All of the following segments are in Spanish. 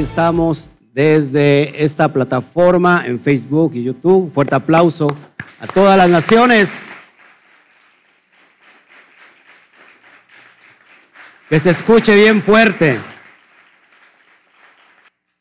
Estamos desde esta plataforma en Facebook y YouTube. Fuerte aplauso a todas las naciones. Que se escuche bien fuerte.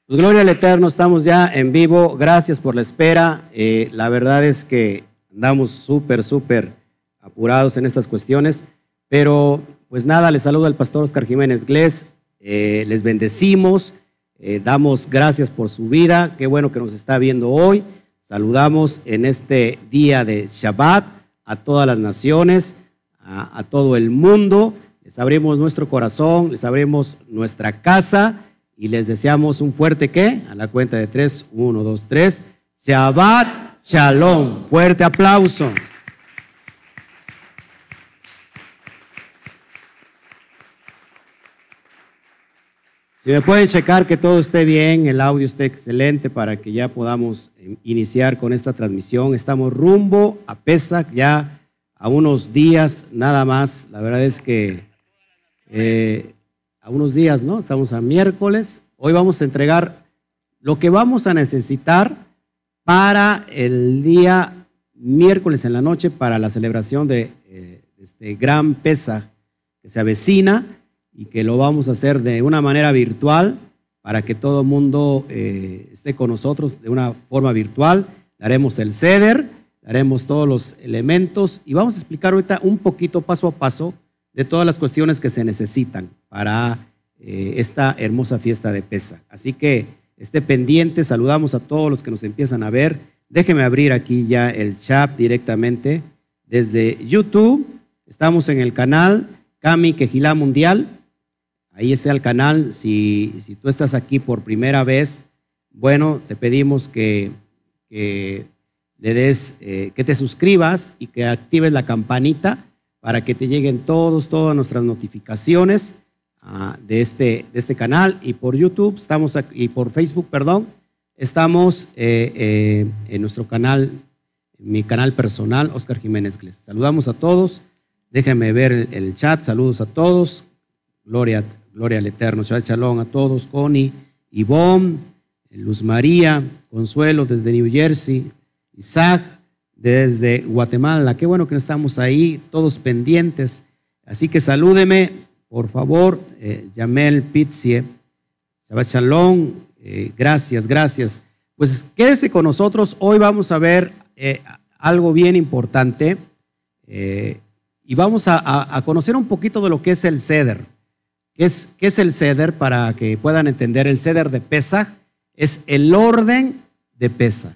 Pues gloria al Eterno, estamos ya en vivo. Gracias por la espera. Eh, la verdad es que andamos súper, súper apurados en estas cuestiones. Pero pues nada, les saludo al pastor Oscar Jiménez Glés. Eh, les bendecimos, eh, damos gracias por su vida. Qué bueno que nos está viendo hoy. Saludamos en este día de Shabbat a todas las naciones, a, todo el mundo. Les abrimos nuestro corazón, les abrimos nuestra casa y les deseamos un fuerte qué? A la cuenta de tres, uno, dos, tres. Shabbat Shalom. Fuerte aplauso. Si me pueden checar que todo esté bien, el audio esté excelente para que ya podamos eh, iniciar con esta transmisión. Estamos rumbo a Pesach ya a unos días nada más. La verdad es que eh, a unos días, ¿no? Estamos a miércoles. Hoy vamos a entregar lo que vamos a necesitar para el día miércoles en la noche para la celebración de eh, este gran Pesach que se avecina y que lo vamos a hacer de una manera virtual para que todo el mundo eh, esté con nosotros de una forma virtual. Haremos el ceder, haremos todos los elementos y vamos a explicar ahorita un poquito paso a paso de todas las cuestiones que se necesitan para eh, esta hermosa fiesta de Pesa. Así que esté pendiente, saludamos a todos los que nos empiezan a ver. Déjeme abrir aquí ya el chat directamente desde YouTube. Estamos en el canal Cami Quejilá Mundial. Ahí está el canal. Si, si tú estás aquí por primera vez, bueno, te pedimos que, le des, eh, que te suscribas y que actives la campanita para que te lleguen todos, todas nuestras notificaciones uh, de, este, de este canal. Y por YouTube estamos y por Facebook, perdón, estamos eh, eh, en nuestro canal, mi canal personal, Oscar Jiménez Gles. Saludamos a todos. Déjenme ver el, el, chat. Saludos a todos. Gloria, gloria al Eterno. Shalom a todos. Connie, Ivonne, Luz María, Consuelo desde New Jersey, Isaac, desde Guatemala. Qué bueno que estamos ahí, todos pendientes. Así que salúdeme, por favor, eh, Yamel Pizzie, Shabbat Shalom, eh, gracias, gracias. Pues quédese con nosotros, hoy vamos a ver eh, algo bien importante eh, y vamos a, conocer un poquito de lo que es el ceder. ¿Qué es, ¿Qué es el ceder? Para que puedan entender, el ceder de Pesach es el orden de Pesach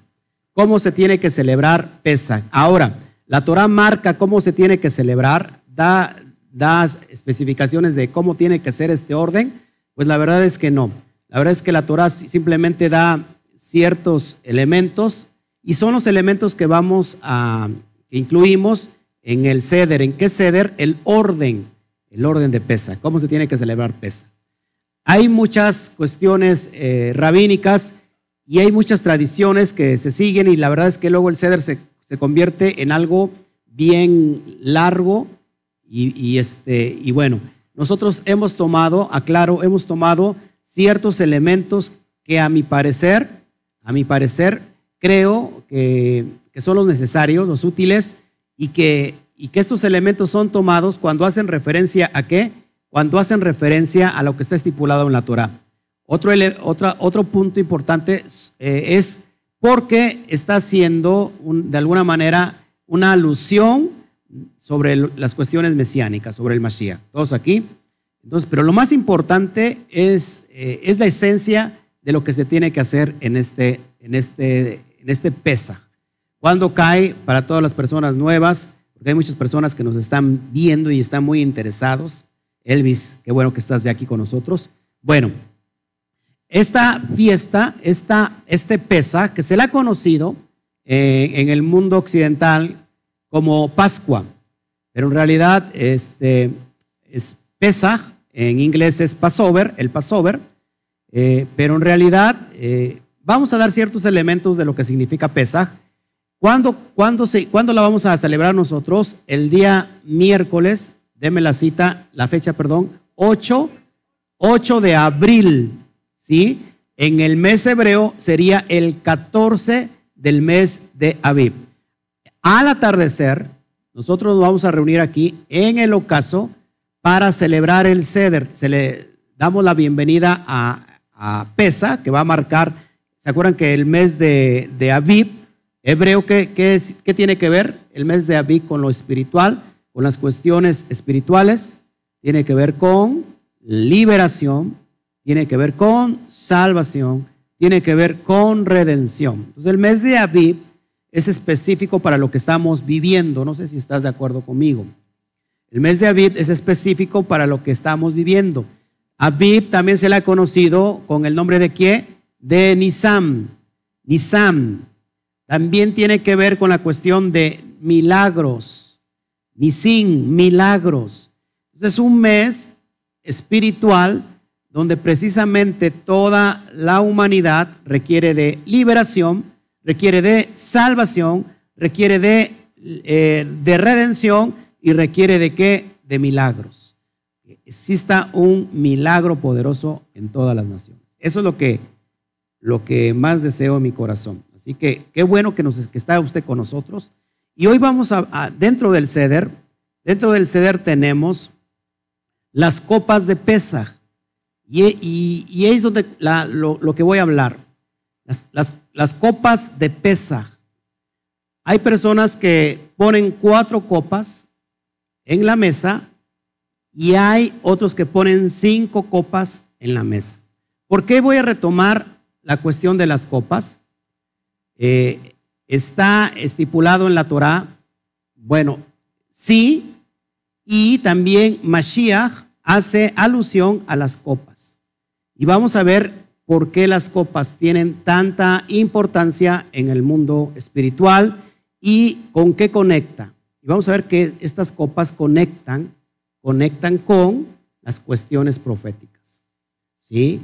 cómo se tiene que celebrar Pesach. Ahora, la Torah marca cómo se tiene que celebrar, da, da especificaciones de cómo tiene que ser este orden. Pues la verdad es que no. La verdad es que la Torah simplemente da ciertos elementos y son los elementos que vamos a, que incluimos en el ceder. ¿En qué ceder? El orden, el orden de Pesach, cómo se tiene que celebrar Pesach. Hay muchas cuestiones eh, rabínicas y hay muchas tradiciones que se siguen y la verdad es que luego el ceder se, se convierte en algo bien largo y, y, este, y bueno, nosotros hemos tomado, aclaro, hemos tomado ciertos elementos que a mi parecer, a mi parecer, creo que, que son los necesarios, los útiles y que, y que estos elementos son tomados cuando hacen referencia a qué? Cuando hacen referencia a lo que está estipulado en la Torah. Otro, otro, otro punto importante eh, es porque está haciendo de alguna manera una alusión sobre las cuestiones mesiánicas, sobre el Mashiach. Todos aquí. Entonces, pero lo más importante es, eh, es la esencia de lo que se tiene que hacer en este, en este, en este pesa. Cuando cae para todas las personas nuevas, porque hay muchas personas que nos están viendo y están muy interesados. Elvis, qué bueno que estás de aquí con nosotros. Bueno, esta fiesta, esta, este Pesa, que se le ha conocido eh, en el mundo occidental como Pascua, pero en realidad este, es Pesach, en inglés es Passover, el Passover, eh, pero en realidad eh, vamos a dar ciertos elementos de lo que significa Pesach. ¿Cuándo, cuándo, se, ¿Cuándo la vamos a celebrar nosotros? El día miércoles, deme la cita, la fecha, perdón, 8, 8 de abril ¿sí? en el mes hebreo sería el 14 del mes de Aviv. Al atardecer, nosotros nos vamos a reunir aquí en el ocaso para celebrar el ceder. Se le damos la bienvenida a, Pesa, que va a marcar, ¿se acuerdan que el mes de, de Aviv, hebreo, ¿qué, qué, ¿qué tiene que ver el mes de Aviv con lo espiritual, con las cuestiones espirituales? Tiene que ver con liberación, tiene que ver con salvación, tiene que ver con redención. Entonces el mes de Aviv es específico para lo que estamos viviendo. No sé si estás de acuerdo conmigo. El mes de Aviv es específico para lo que estamos viviendo. Aviv también se le ha conocido con el nombre de qué? De Nisam. Nisam. También tiene que ver con la cuestión de milagros. Nisim, milagros. Entonces es un mes espiritual donde precisamente toda la humanidad requiere de liberación, requiere de salvación, requiere de, eh, de redención y requiere de qué? De milagros. exista un milagro poderoso en todas las naciones. Eso es lo que, lo que más deseo en mi corazón. Así que qué bueno que, nos, que está usted con nosotros. Y hoy vamos a, dentro del ceder, dentro del ceder tenemos las copas de Pesaj. Y, y, es donde lo, que voy a hablar. Las, las, copas de pesa. Hay personas que ponen cuatro copas en la mesa y hay otros que ponen cinco copas en la mesa. ¿Por qué voy a retomar la cuestión de las copas? Eh, está estipulado en la Torah, bueno, sí, y también Mashiach hace alusión a las copas. Y vamos a ver por qué las copas tienen tanta importancia en el mundo espiritual y con qué conecta. Y vamos a ver que estas copas conectan, conectan con las cuestiones proféticas. ¿Sí?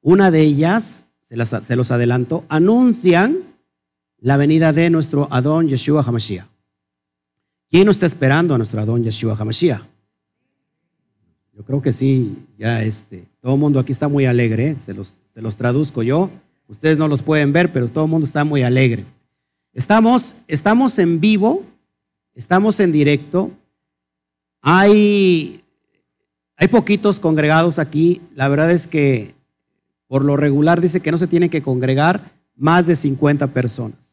Una de ellas, se, se los adelanto, anuncian la venida de nuestro Adón Yeshua HaMashiach. ¿Quién no está esperando a nuestro Adón Yeshua HaMashiach? Yo creo que sí, ya este, todo el mundo aquí está muy alegre, ¿eh? se, los, se los traduzco yo. Ustedes no los pueden ver, pero todo el mundo está muy alegre. Estamos, estamos en vivo, estamos en directo. Hay, hay poquitos congregados aquí. La verdad es que por lo regular dice que no se tiene que congregar más de 50 personas.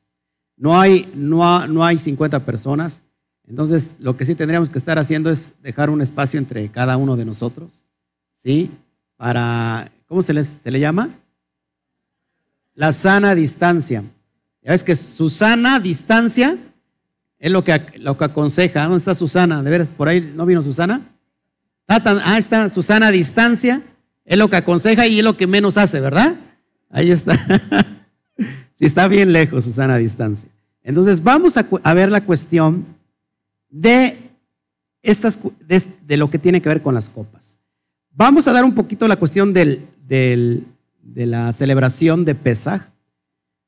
No hay, no, no hay 50 personas. Entonces, lo que sí tendríamos que estar haciendo es dejar un espacio entre cada uno de nosotros, ¿sí? Para, ¿cómo se, se le llama? La sana distancia. Ya ves que Susana distancia es lo que, lo que aconseja. ¿Dónde está Susana? ¿De veras por ahí no vino Susana? Ah, está Susana distancia. Es lo que aconseja y es lo que menos hace, ¿verdad? Ahí está. sí, está bien lejos Susana distancia. Entonces, vamos a, ver la cuestión de, estas, de, lo que tiene que ver con las copas. Vamos a dar un poquito la cuestión del, de la celebración de Pesaj.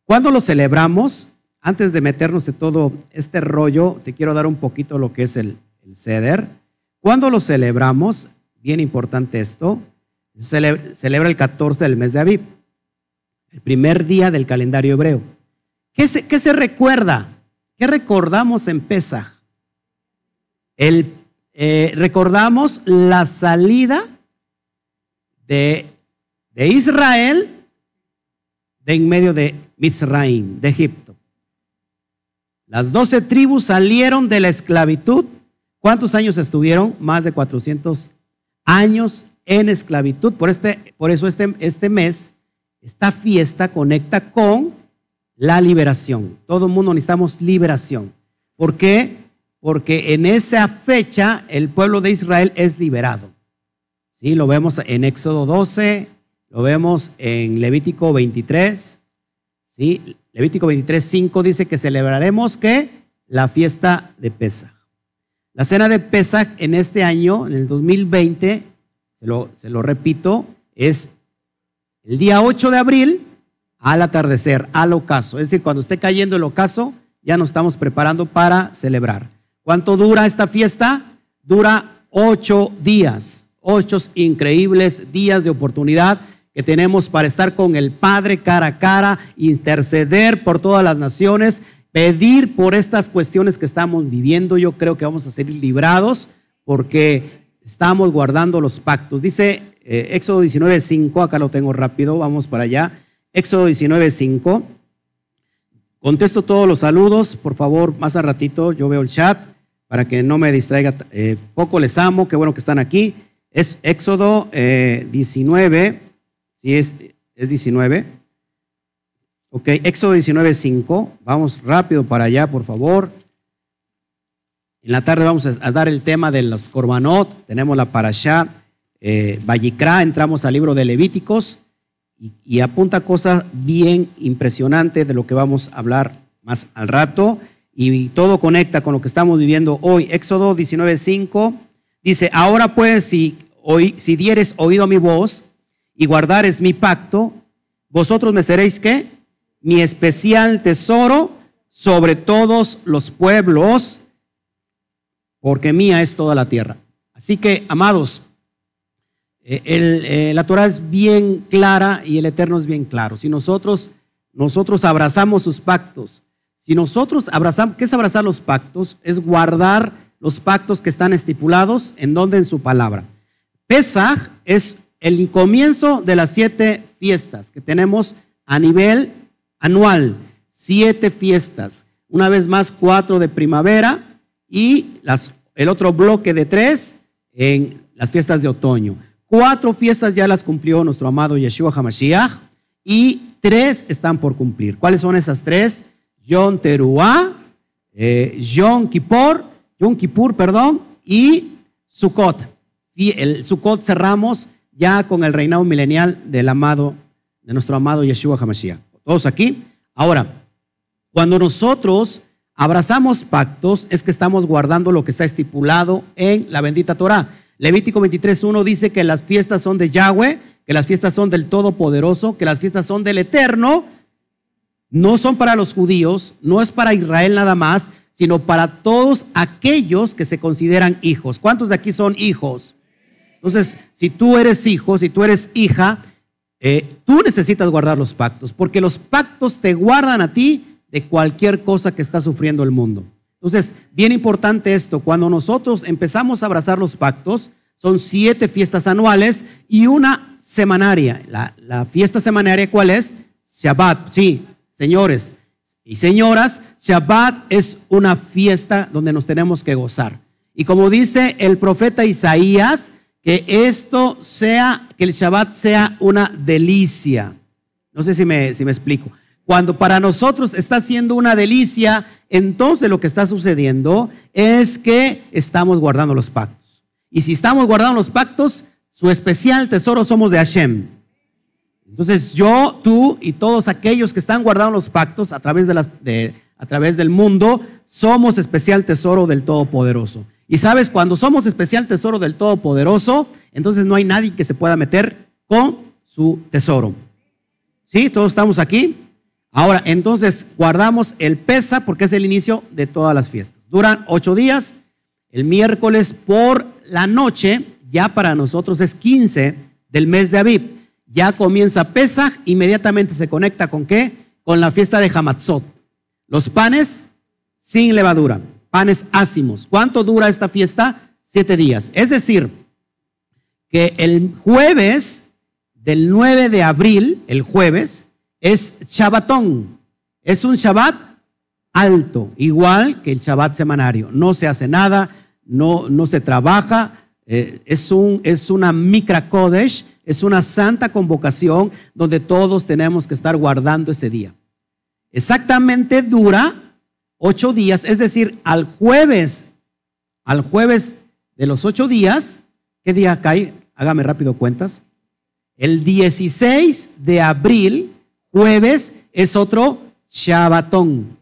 Cuando lo celebramos, antes de meternos en todo este rollo, te quiero dar un poquito lo que es el, el ceder. Cuando lo celebramos, bien importante esto, celebra el 14 del mes de Aviv, el primer día del calendario hebreo. ¿Qué se, qué se recuerda? ¿Qué recordamos en Pesaj? El, eh, recordamos la salida de, de, Israel de en medio de Mizraim, de Egipto. Las doce tribus salieron de la esclavitud. ¿Cuántos años estuvieron? Más de 400 años en esclavitud. Por, este, por eso este, este mes, esta fiesta conecta con la liberación. Todo el mundo necesitamos liberación. ¿Por qué? porque en esa fecha el pueblo de Israel es liberado. ¿Sí? Lo vemos en Éxodo 12, lo vemos en Levítico 23. ¿Sí? Levítico 23, 5 dice que celebraremos que la fiesta de Pesach. La cena de Pesach en este año, en el 2020, se lo, se lo repito, es el día 8 de abril al atardecer, al ocaso. Es decir, cuando esté cayendo el ocaso, ya nos estamos preparando para celebrar. ¿Cuánto dura esta fiesta? Dura ocho días, ocho increíbles días de oportunidad que tenemos para estar con el Padre cara a cara, interceder por todas las naciones, pedir por estas cuestiones que estamos viviendo. Yo creo que vamos a ser librados porque estamos guardando los pactos. Dice eh, Éxodo 19.5, acá lo tengo rápido, vamos para allá. Éxodo 19.5. Contesto todos los saludos, por favor, más a ratito, yo veo el chat para que no me distraiga. Eh, poco les amo, qué bueno que están aquí. Es Éxodo 19, eh, sí es, es 19. Ok, Éxodo 19.5, vamos rápido para allá, por favor. En la tarde vamos a dar el tema de los Corbanot, tenemos la Parashá eh, entramos al libro de Levíticos y, apunta cosas bien impresionantes de lo que vamos a hablar más al rato y todo conecta con lo que estamos viviendo hoy. Éxodo 19.5 dice, ahora pues si, hoy, si dieres oído a mi voz y guardares mi pacto, vosotros me seréis qué? Mi especial tesoro sobre todos los pueblos, porque mía es toda la tierra. Así que, amados, eh, eh, la Torah es bien clara y el Eterno es bien claro. Si nosotros, nosotros abrazamos sus pactos, si nosotros abrazamos, ¿qué es abrazar los pactos? Es guardar los pactos que están estipulados en donde en su palabra. Pesach es el comienzo de las siete fiestas que tenemos a nivel anual. Siete fiestas. Una vez más, cuatro de primavera y el otro bloque de tres en las fiestas de otoño. Cuatro fiestas ya las cumplió nuestro amado Yeshua HaMashiach y tres están por cumplir. ¿Cuáles son esas tres? Yom Teruah, eh, Kippur, Yom Kippur, perdón, y Sukkot. Y el Sukkot cerramos ya con el reinado milenial del amado, de nuestro amado Yeshua HaMashiach. Todos aquí. Ahora, cuando nosotros abrazamos pactos, es que estamos guardando lo que está estipulado en la bendita Torah. Levítico 23.1 dice que las fiestas son de Yahweh, que las fiestas son del Todopoderoso, que las fiestas son del Eterno. No son para los judíos, no es para Israel nada más, sino para todos aquellos que se consideran hijos. ¿Cuántos de aquí son hijos? Entonces, si tú eres hijo, si tú eres hija, eh, tú necesitas guardar los pactos, porque los pactos te guardan a ti de cualquier cosa que está sufriendo el mundo. Entonces, bien importante esto, cuando nosotros empezamos a abrazar los pactos, son siete fiestas anuales y una semanaria. La, fiesta semanaria, ¿cuál es? Shabbat, sí, señores y señoras, Shabbat es una fiesta donde nos tenemos que gozar. Y como dice el profeta Isaías, que esto sea, que el Shabbat sea una delicia. No sé si me, si me explico. Cuando para nosotros está siendo una delicia, entonces lo que está sucediendo es que estamos guardando los pactos. Y si estamos guardando los pactos, su especial tesoro somos de Hashem. Entonces yo, tú y todos aquellos que están guardando los pactos a través, del mundo, somos especial tesoro del Todopoderoso. Y sabes, cuando somos especial tesoro del Todopoderoso, entonces no hay nadie que se pueda meter con su tesoro. ¿Sí? ¿Todos estamos aquí? Ahora, entonces guardamos el pesa porque es el inicio de todas las fiestas. Duran ocho días. El miércoles por la noche, ya para nosotros es 15 del mes de Aviv. Ya comienza Pesach, inmediatamente se conecta con qué? Con la fiesta de Hamatzot. Los panes sin levadura, panes ácimos. ¿Cuánto dura esta fiesta? Siete días. Es decir, que el jueves del 9 de abril, el jueves, es Shabbatón. Es un Shabbat alto, igual que el Shabbat semanario. No se hace nada, no, no se trabaja. Eh, es, un, es una Mikra Kodesh, es una santa convocación donde todos tenemos que estar guardando ese día. Exactamente dura ocho días, es decir, al jueves, al jueves de los ocho días, ¿qué día cae? Hágame rápido cuentas. El 16 de abril Jueves es otro Shabbatón,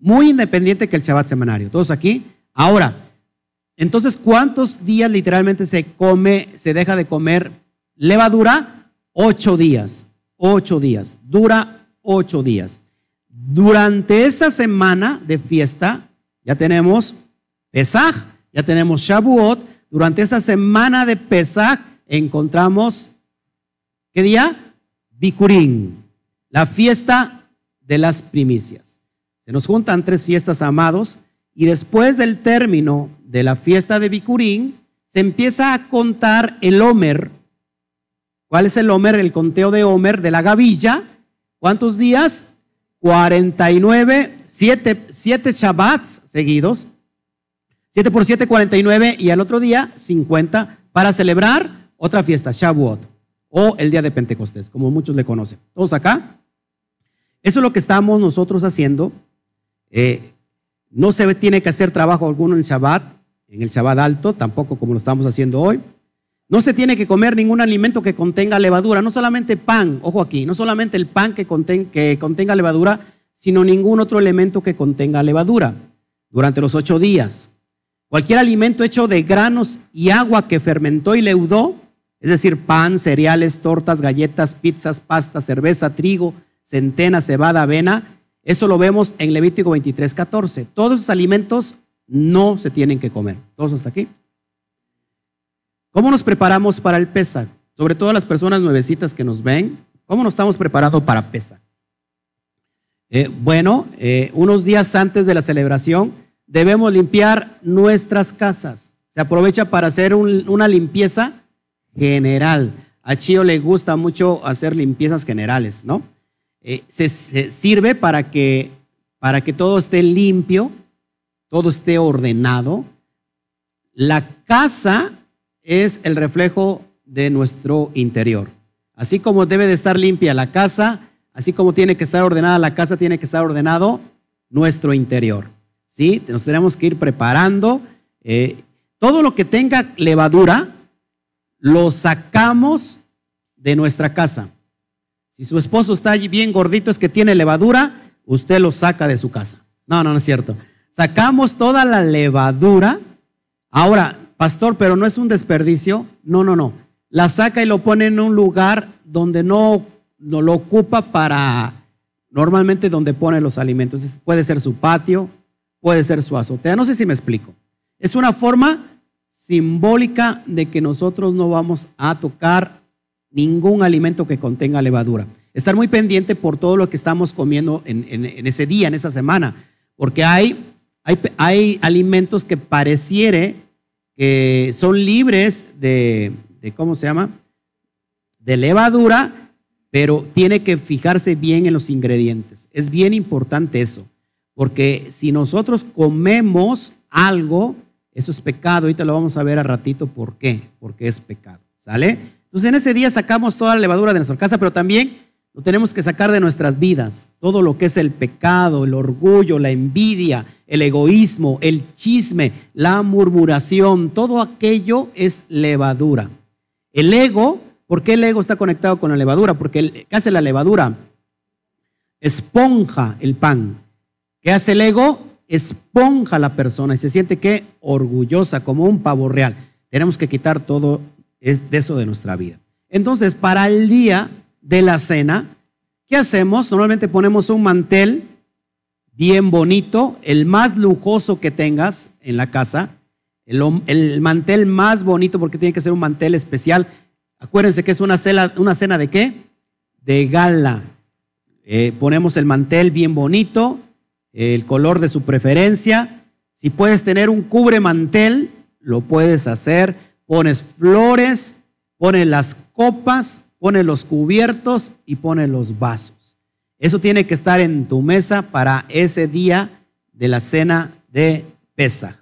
muy independiente que el Shabbat semanario. ¿Todos aquí? Ahora, entonces, ¿cuántos días literalmente se come, se deja de comer levadura? Ocho días. Ocho días. Dura ocho días. Durante esa semana de fiesta, ya tenemos Pesaj, ya tenemos Shavuot. Durante esa semana de Pesaj encontramos ¿Qué día? Bikurín, la fiesta de las primicias. Se nos juntan tres fiestas amados y después del término de la fiesta de Bikurín se empieza a contar el Homer. ¿Cuál es el Homer? El conteo de Homer de la gavilla. ¿Cuántos días? 49, 7, 7 Shabbats seguidos. 7 por 7, 49 y al otro día 50 para celebrar otra fiesta, Shavuot, o el día de Pentecostés, como muchos le conocen. ¿Todos acá? Eso es lo que estamos nosotros haciendo. Eh, no se tiene que hacer trabajo alguno en Shabbat, en el Shabbat alto, tampoco como lo estamos haciendo hoy. No se tiene que comer ningún alimento que contenga levadura, no solamente pan, ojo aquí, no solamente el pan que contenga levadura, sino ningún otro elemento que contenga levadura durante los ocho días. Cualquier alimento hecho de granos y agua que fermentó y leudó, es decir, pan, cereales, tortas, galletas, pizzas, pasta, cerveza, trigo, centena, cebada, avena, eso lo vemos en Levítico 23, 14. Todos esos alimentos no se tienen que comer. ¿Todos hasta aquí? ¿Cómo nos preparamos para el Pesach? Sobre todo las personas nuevecitas que nos ven, ¿cómo nos estamos preparando para Pesach? Eh, bueno, eh, unos días antes de la celebración debemos limpiar nuestras casas. Se aprovecha para hacer una limpieza general. A Chio le gusta mucho hacer limpiezas generales, ¿no? Eh, se, sirve para que, para que todo esté limpio, todo esté ordenado. La casa es el reflejo de nuestro interior. Así como debe de estar limpia la casa, así como tiene que estar ordenada la casa, tiene que estar ordenado nuestro interior. ¿Sí? Nos tenemos que ir preparando. Eh, todo lo que tenga levadura, lo sacamos de nuestra casa. Si su esposo está allí bien gordito, es que tiene levadura, usted lo saca de su casa. No, no, no es cierto. Sacamos toda la levadura. Ahora, pastor, pero no es un desperdicio. No, no, no. La saca y lo pone en un lugar donde no, no lo ocupa para normalmente donde pone los alimentos. Puede ser su patio, puede ser su azotea. No sé si me explico. Es una forma simbólica de que nosotros no vamos a tocar ningún alimento que contenga levadura. Estar muy pendiente por todo lo que estamos comiendo en, ese día, en esa semana, porque hay, hay, hay, alimentos que pareciere que son libres de, de, ¿cómo se llama? De levadura, pero tiene que fijarse bien en los ingredientes. Es bien importante eso, porque si nosotros comemos algo, eso es pecado. Ahorita lo vamos a ver a ratito por qué, porque es pecado. ¿Sale? Entonces en ese día sacamos toda la levadura de nuestra casa, pero también lo tenemos que sacar de nuestras vidas. Todo lo que es el pecado, el orgullo, la envidia, el egoísmo, el chisme, la murmuración, todo aquello es levadura. El ego, ¿por qué el ego está conectado con la levadura? Porque ¿qué hace la levadura? Esponja el pan. ¿Qué hace el ego? Esponja a la persona y se siente que orgullosa, como un pavo real. Tenemos que quitar todo es de eso de nuestra vida. Entonces, para el día de la cena, ¿qué hacemos? Normalmente ponemos un mantel bien bonito, el más lujoso que tengas en la casa, el, mantel más bonito porque tiene que ser un mantel especial. Acuérdense que es una cena, una cena de qué? De gala. Eh, ponemos el mantel bien bonito, el color de su preferencia. Si puedes tener un cubre mantel, lo puedes hacer pones flores, pones las copas, pones los cubiertos y pones los vasos. Eso tiene que estar en tu mesa para ese día de la cena de Pesaj.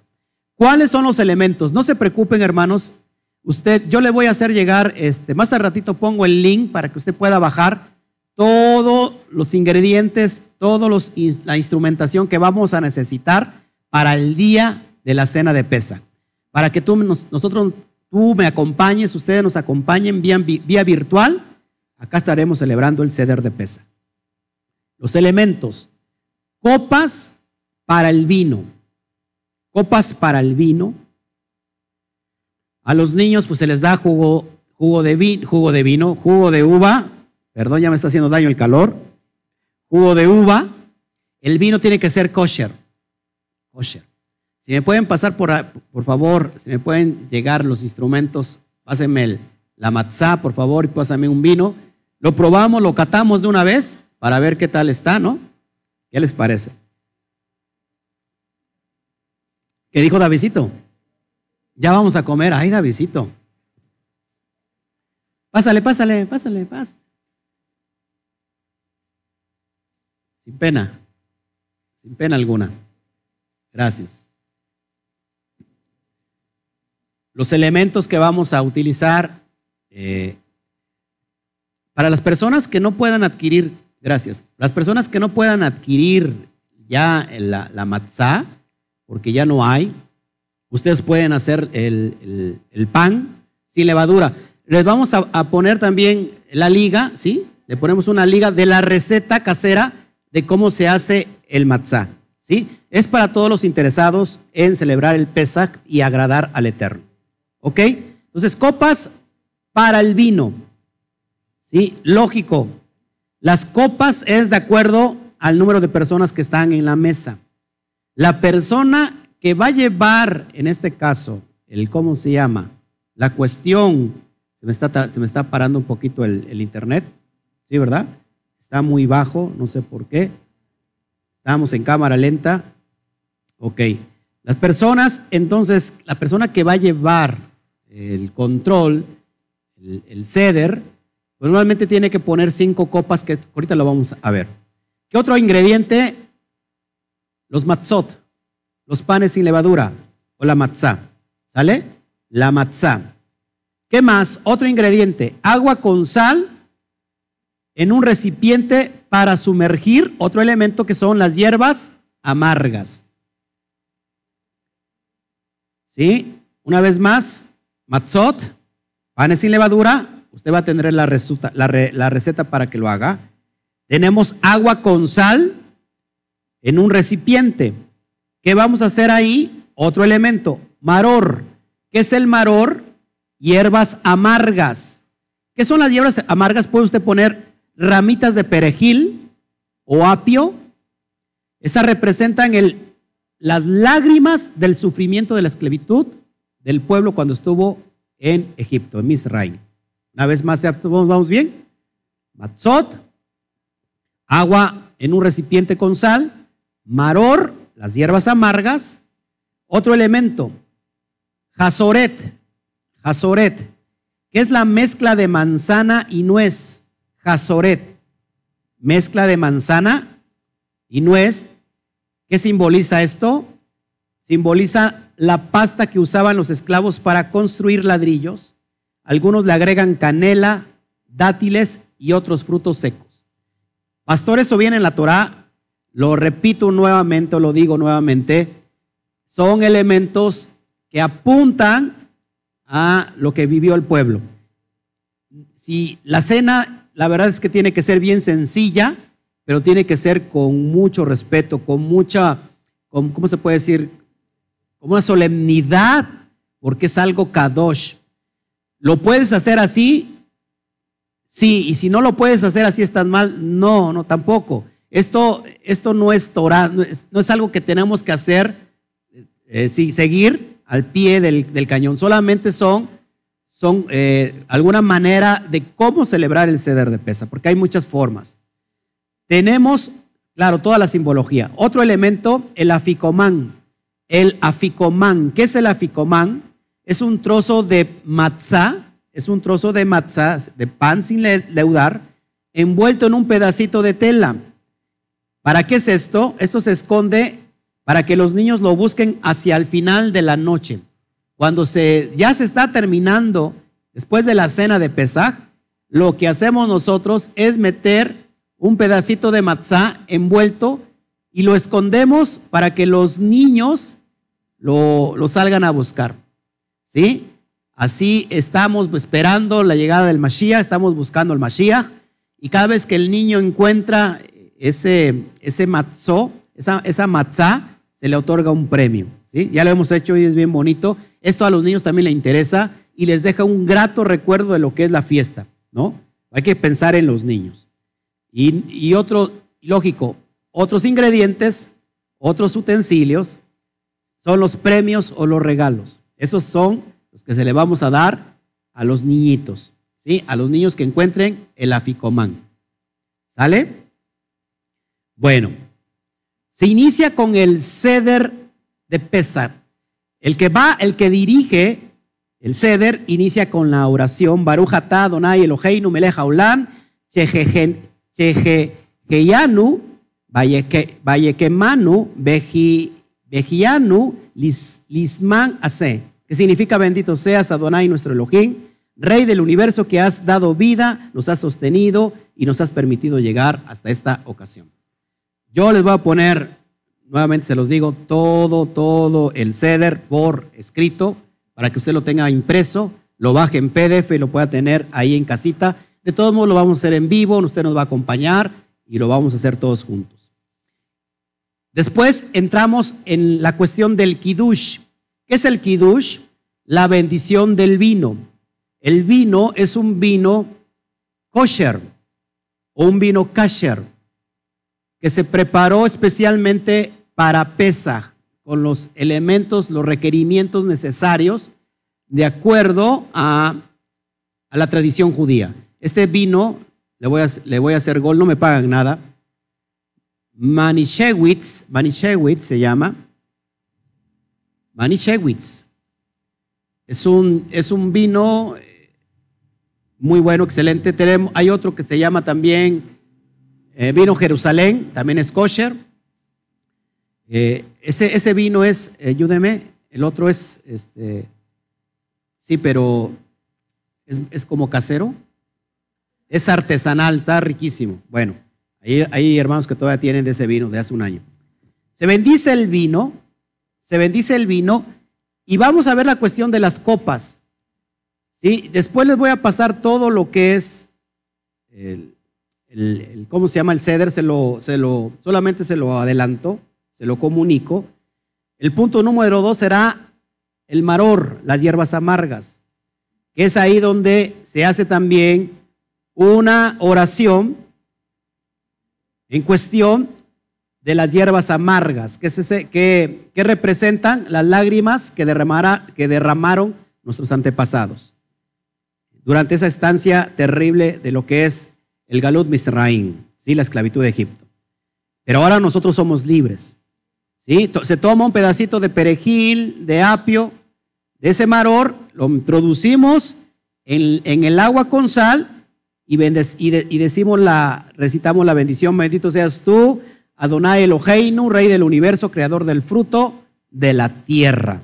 ¿Cuáles son los elementos? No se preocupen, hermanos. Usted, yo le voy a hacer llegar, este, más al ratito pongo el link para que usted pueda bajar todos los ingredientes, toda la instrumentación que vamos a necesitar para el día de la cena de Pesaj. Para que tú, nosotros tú me acompañes, ustedes nos acompañen vía, virtual, acá estaremos celebrando el ceder de pesa. Los elementos, copas para el vino, copas para el vino. A los niños pues se les da jugo, jugo, de, jugo de vino, jugo de uva, perdón, ya me está haciendo daño el calor, jugo de uva. El vino tiene que ser kosher, kosher. Si me pueden pasar por, por favor, si me pueden llegar los instrumentos, pásenme la matzá, por favor, y pásame un vino. Lo probamos, lo catamos de una vez para ver qué tal está, ¿no? ¿Qué les parece? ¿Qué dijo Davidito? Ya vamos a comer. Ay, Davidito. Pásale, pásale, pásale, pásale. Sin pena. Sin pena alguna. Gracias. Los elementos que vamos a utilizar eh, para las personas que no puedan adquirir, gracias, las personas que no puedan adquirir ya la, matzá, porque ya no hay, ustedes pueden hacer el, pan sin levadura. Les vamos a, a, poner también la liga, ¿sí? Le ponemos una liga de la receta casera de cómo se hace el matzá, ¿sí? Es para todos los interesados en celebrar el Pesach y agradar al Eterno. ¿Ok? Entonces, copas para el vino. ¿Sí? Lógico. Las copas es de acuerdo al número de personas que están en la mesa. La persona que va a llevar, en este caso, el cómo se llama, la cuestión, se me está, se me está parando un poquito el, el internet, ¿sí, verdad? Está muy bajo, no sé por qué. Estamos en cámara lenta. Ok. Las personas, entonces, la persona que va a llevar el control, el, ceder, pues normalmente tiene que poner cinco copas que ahorita lo vamos a ver. ¿Qué otro ingrediente? Los matzot, los panes sin levadura o la matzá. ¿Sale? La matzá. ¿Qué más? Otro ingrediente, agua con sal en un recipiente para sumergir otro elemento que son las hierbas amargas. ¿Sí? Una vez más, matzot, panes sin levadura, usted va a tener la receta, para que lo haga. Tenemos agua con sal en un recipiente. ¿Qué vamos a hacer ahí? Otro elemento, maror. ¿Qué es el maror? Hierbas amargas. ¿Qué son las hierbas amargas? Puede usted poner ramitas de perejil o apio. Esas representan las lágrimas del sufrimiento de la esclavitud del pueblo cuando estuvo en Egipto, en Misraim. Una vez más, ¿vamos bien? Matzot, agua en un recipiente con sal, maror, las hierbas amargas, otro elemento, jazoret, jazoret, que es la mezcla de manzana y nuez, jazoret, mezcla de manzana y nuez. ¿Qué simboliza esto? Simboliza la pasta que usaban los esclavos para construir ladrillos. Algunos le agregan canela, dátiles y otros frutos secos. Pastores, eso viene en la Torá, lo repito nuevamente, lo digo nuevamente, son elementos que apuntan a lo que vivió el pueblo. Si la cena, la verdad es que tiene que ser bien sencilla, pero tiene que ser con mucho respeto, con mucha, ¿cómo se puede decir? Como una solemnidad, porque es algo kadosh. ¿Lo puedes hacer así? Sí, y si no lo puedes hacer así, estás mal. No, no, tampoco. Esto, esto no es Torah, no es, algo que tenemos que hacer, eh, seguir al pie del, cañón. Solamente son, son eh, alguna manera de cómo celebrar el ceder de pesa, porque hay muchas formas. Tenemos, claro, toda la simbología. Otro elemento, el aficomán el aficomán. ¿Qué es el aficomán? Es un trozo de matzá, es un trozo de matzá, de pan sin leudar, envuelto en un pedacito de tela. ¿Para qué es esto? Esto se esconde para que los niños lo busquen hacia el final de la noche. Cuando se, ya se está terminando, después de la cena de Pesaj, lo que hacemos nosotros es meter un pedacito de matzá envuelto y lo escondemos para que los niños lo, salgan a buscar. ¿Sí? Así estamos esperando la llegada del Mashiach, estamos buscando el Mashiach, y cada vez que el niño encuentra ese, ese matzó, esa, esa matzá, se le otorga un premio. ¿sí? Ya lo hemos hecho y es bien bonito. Esto a los niños también les interesa y les deja un grato recuerdo de lo que es la fiesta, ¿no? Hay que pensar en los niños. Y, y otro, lógico, otros ingredientes, otros utensilios, son los premios o los regalos. Esos son los que se le vamos a dar a los niñitos, ¿sí? A los niños que encuentren el aficomán. ¿Sale? Bueno, se inicia con el ceder de Pesar. El que va, el que dirige el ceder, inicia con la oración Baruch atah Adonai Eloheinu melech haolam cheheyanu vayekemanu vejianu lisman ase, que significa bendito seas Adonai nuestro Elohim, Rey del universo que has dado vida, nos has sostenido y nos has permitido llegar hasta esta ocasión. Yo les voy a poner, nuevamente se los digo, todo, todo el ceder por escrito para que usted lo tenga impreso, lo baje en PDF y lo pueda tener ahí en casita. De todos modos lo vamos a hacer en vivo, usted nos va a acompañar y lo vamos a hacer todos juntos. Después entramos en la cuestión del kiddush. ¿Qué es el kiddush? La bendición del vino. El vino es un vino kosher o un vino kasher que se preparó especialmente para Pesach con los elementos, los requerimientos necesarios de acuerdo a, la tradición judía. Este vino, le voy a hacer gol, no me pagan nada. Manichewitz, Manichewitz se llama. Manichewitz. Es un, es un vino muy bueno, excelente. Tenemos, hay otro que se llama también eh, vino Jerusalén, también es kosher. Eh, ese, ese, vino es, eh, ayúdeme, el otro es, este, sí, pero es, es, como casero. Es artesanal, está riquísimo. Bueno, hay, hermanos que todavía tienen de ese vino de hace un año. Se bendice el vino, se bendice el vino y vamos a ver la cuestión de las copas. ¿sí? Después les voy a pasar todo lo que es el, ¿cómo se llama? El ceder, se lo, se lo, solamente se lo adelanto, se lo comunico. El punto número dos será el maror, las hierbas amargas, que es ahí donde se hace también una oración en cuestión de las hierbas amargas, que, representan las lágrimas que, que derramaron nuestros antepasados durante esa estancia terrible de lo que es el Galut Misraim, ¿sí? la esclavitud de Egipto. Pero ahora nosotros somos libres. ¿sí? Se toma un pedacito de perejil, de apio, de ese maror, lo introducimos en, el agua con sal y, decimos la, recitamos la bendición, bendito seas tú, Adonai Eloheinu, Rey del universo, creador del fruto de la tierra.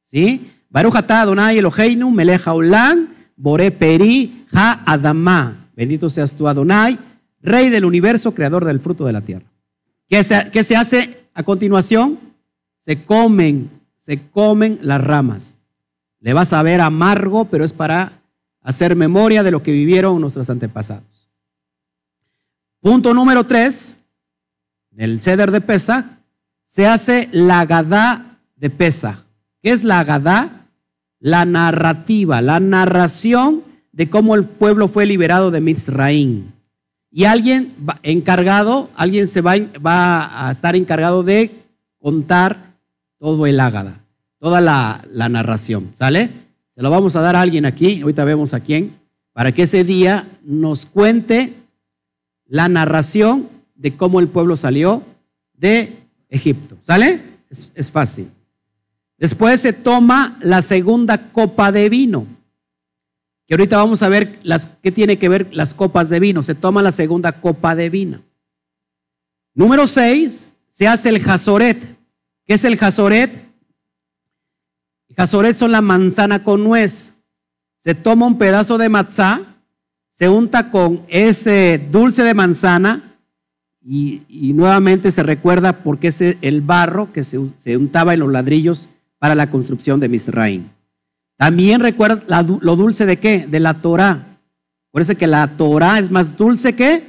¿Sí? Baruch Adonai Eloheinu, Meleja Olam, Bore Peri Ha Adamá. Bendito seas tú, Adonai, Rey del universo, creador del fruto de la tierra. ¿Qué se, qué se hace a continuación? Se comen, se comen las ramas. Le vas a ver amargo, pero es para hacer memoria de lo que vivieron nuestros antepasados. Punto número tres, del ceder de Pesach, se hace la Gadá de Pesach. ¿Qué es la Gadá? la narrativa, la narración de cómo el pueblo fue liberado de Mizraim. Y alguien encargado, alguien se va, va, a estar encargado de contar todo el ágada, toda la, la, narración, ¿sale? Se lo vamos a dar a alguien aquí, ahorita vemos a quién, para que ese día nos cuente la narración de cómo el pueblo salió de Egipto, ¿sale? Es, fácil. Después se toma la segunda copa de vino. Que ahorita vamos a ver las, qué tiene que ver las copas de vino. Se toma la segunda copa de vino. Número seis, se hace el jazoret. ¿Qué es el jazoret? El jazoret son la manzana con nuez. Se toma un pedazo de matzá, se unta con ese dulce de manzana y, nuevamente se recuerda porque es el barro que se, se untaba en los ladrillos para la construcción de Misraim. También recuerda lo dulce de qué? De la Torah. Por eso que la Torah es más dulce que,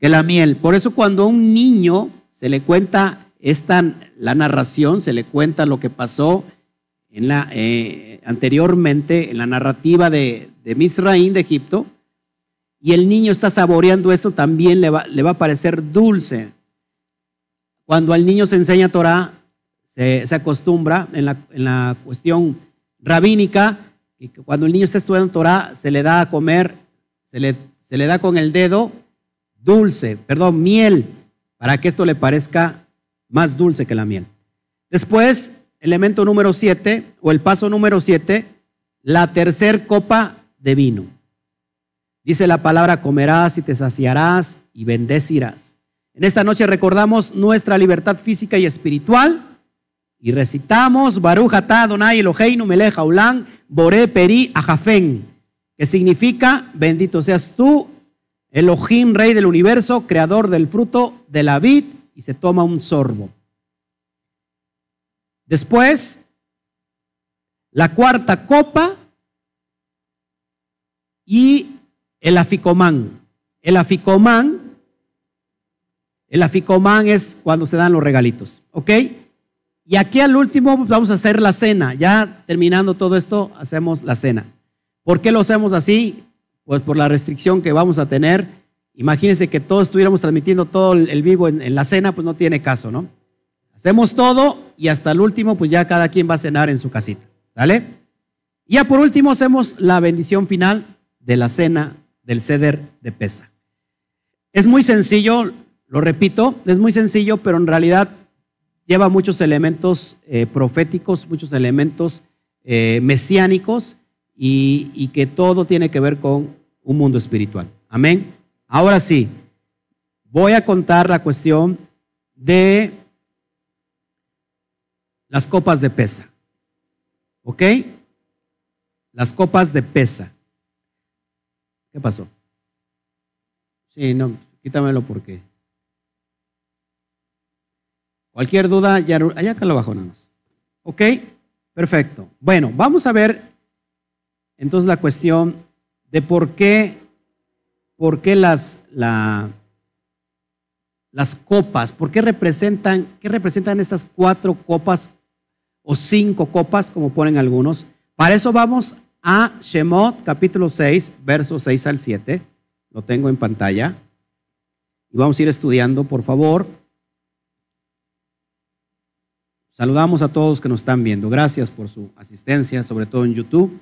que la miel. Por eso cuando a un niño se le cuenta esta, la narración, se le cuenta lo que pasó en la, eh, anteriormente en la narrativa de, de Misraim, de Egipto, y el niño está saboreando esto, también le va, le va a parecer dulce. Cuando al niño se enseña Torah, se, acostumbra en la, cuestión rabínica que cuando el niño está estudiando Torah se le da a comer, se le, se le da con el dedo dulce, perdón, miel, para que esto le parezca más dulce que la miel. Después, elemento número siete, o el paso número siete, la tercer copa de vino. Dice la palabra, comerás y te saciarás y bendecirás. En esta noche recordamos nuestra libertad física y espiritual y recitamos Baruch atah Adonai Eloheinu melech haolam boré peri ajafen, que significa bendito seas tú, Elohim, rey del universo, creador del fruto de la vid, y se toma un sorbo. Después, la cuarta copa y el aficomán. El aficomán, el aficomán es cuando se dan los regalitos, ¿ok? Y aquí al último pues, vamos a hacer la cena. Ya terminando todo esto, hacemos la cena. ¿Por qué lo hacemos así? Pues por la restricción que vamos a tener. Imagínense que todos estuviéramos transmitiendo todo el vivo en, en la cena, pues no tiene caso, ¿no? Hacemos todo y hasta el último, pues ya cada quien va a cenar en su casita. ¿Sale? Y ya por último hacemos la bendición final de la cena del ceder de pesa. Es muy sencillo, lo repito, es muy sencillo, pero en realidad lleva muchos elementos eh, proféticos, muchos elementos eh, mesiánicos y, y que todo tiene que ver con un mundo espiritual. Amén. Ahora sí, voy a contar la cuestión de las copas de pesa. ¿Ok? Las copas de pesa. ¿Qué pasó? Sí, no, quítamelo porque. Cualquier duda, ya, allá acá lo bajo nada más. ¿Ok? Perfecto. Bueno, vamos a ver entonces la cuestión de por qué, por qué las, la, las copas, por qué representan, qué representan estas cuatro copas o cinco copas, como ponen algunos. Para eso vamos a Shemot capítulo 6, versos 6 al 7. Lo tengo en pantalla. Y vamos a ir estudiando, por favor. Saludamos a todos que nos están viendo. Gracias por su asistencia, sobre todo en YouTube.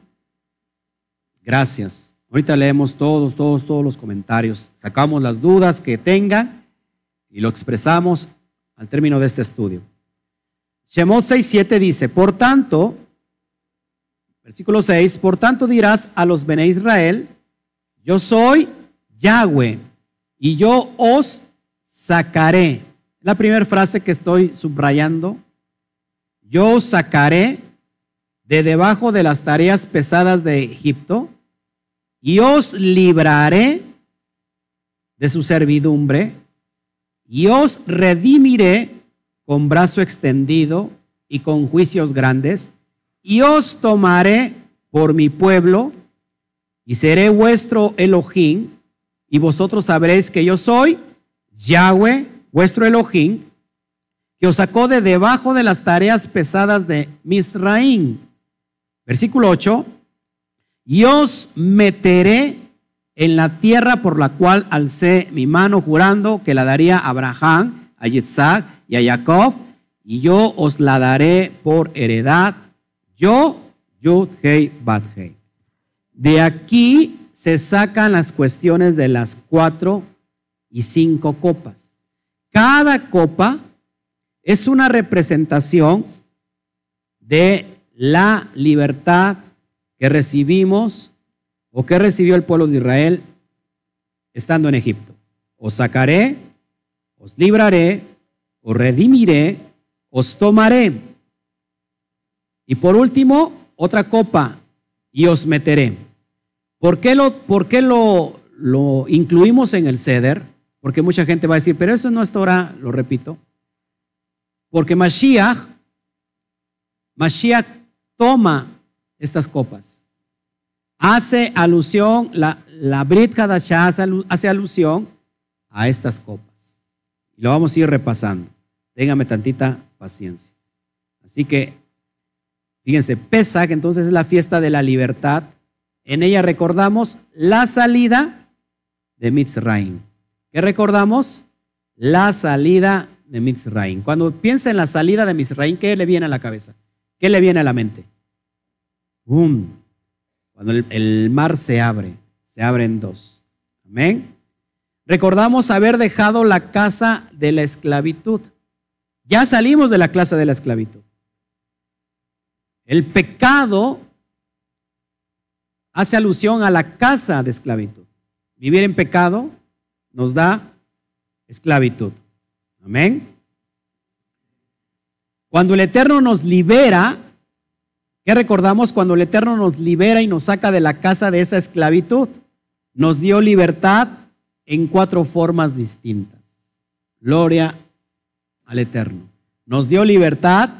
Gracias. Ahorita leemos todos, todos, todos los comentarios. Sacamos las dudas que tengan y lo expresamos al término de este estudio. Shemot 6.7 dice, por tanto, versículo 6, por tanto dirás a los Bene Israel, yo soy Yahweh y yo os sacaré. La primera frase que estoy subrayando yo os sacaré de debajo de las tareas pesadas de Egipto y os libraré de su servidumbre y os redimiré con brazo extendido y con juicios grandes y os tomaré por mi pueblo y seré vuestro Elohim y vosotros sabréis que yo soy Yahweh, vuestro Elohim, que os sacó de debajo de las tareas pesadas de Misraín. Versículo 8. Y os meteré en la tierra por la cual alcé mi mano jurando que la daría a Abraham, a Yitzhak y a Jacob, y yo os la daré por heredad. Yo, Yud, Hei, Bat, Hei. De aquí se sacan las cuestiones de las cuatro y cinco copas. Cada copa es una representación de la libertad que recibimos o que recibió el pueblo de Israel estando en Egipto. Os sacaré, os libraré, os redimiré, os tomaré. Y por último, otra copa, y os meteré. ¿Por qué lo, por qué lo, lo incluimos en el ceder? Porque mucha gente va a decir, pero eso no es Torah, lo repito. Porque Mashiach, Mashiach toma estas copas. Hace alusión, la, la Brit Hadashah hace alusión a estas copas. Y lo vamos a ir repasando. Téngame tantita paciencia. Así que, fíjense, Pesach entonces es la fiesta de la libertad. En ella recordamos la salida de Mitzrayim. ¿Qué recordamos? La salida de Mizraim. Cuando piensa en la salida de Mizraim, ¿qué le viene a la cabeza? ¿Qué le viene a la mente? Cuando el, el mar se abre, se abre en dos. Amén. Recordamos haber dejado la casa de la esclavitud. Ya salimos de la clase de la esclavitud. El pecado hace alusión a la casa de esclavitud. Vivir en pecado nos da esclavitud. Amén. Cuando el Eterno nos libera, ¿qué recordamos? Cuando el Eterno nos libera y nos saca de la casa de esa esclavitud, nos dio libertad en cuatro formas distintas. Gloria al Eterno. Nos dio libertad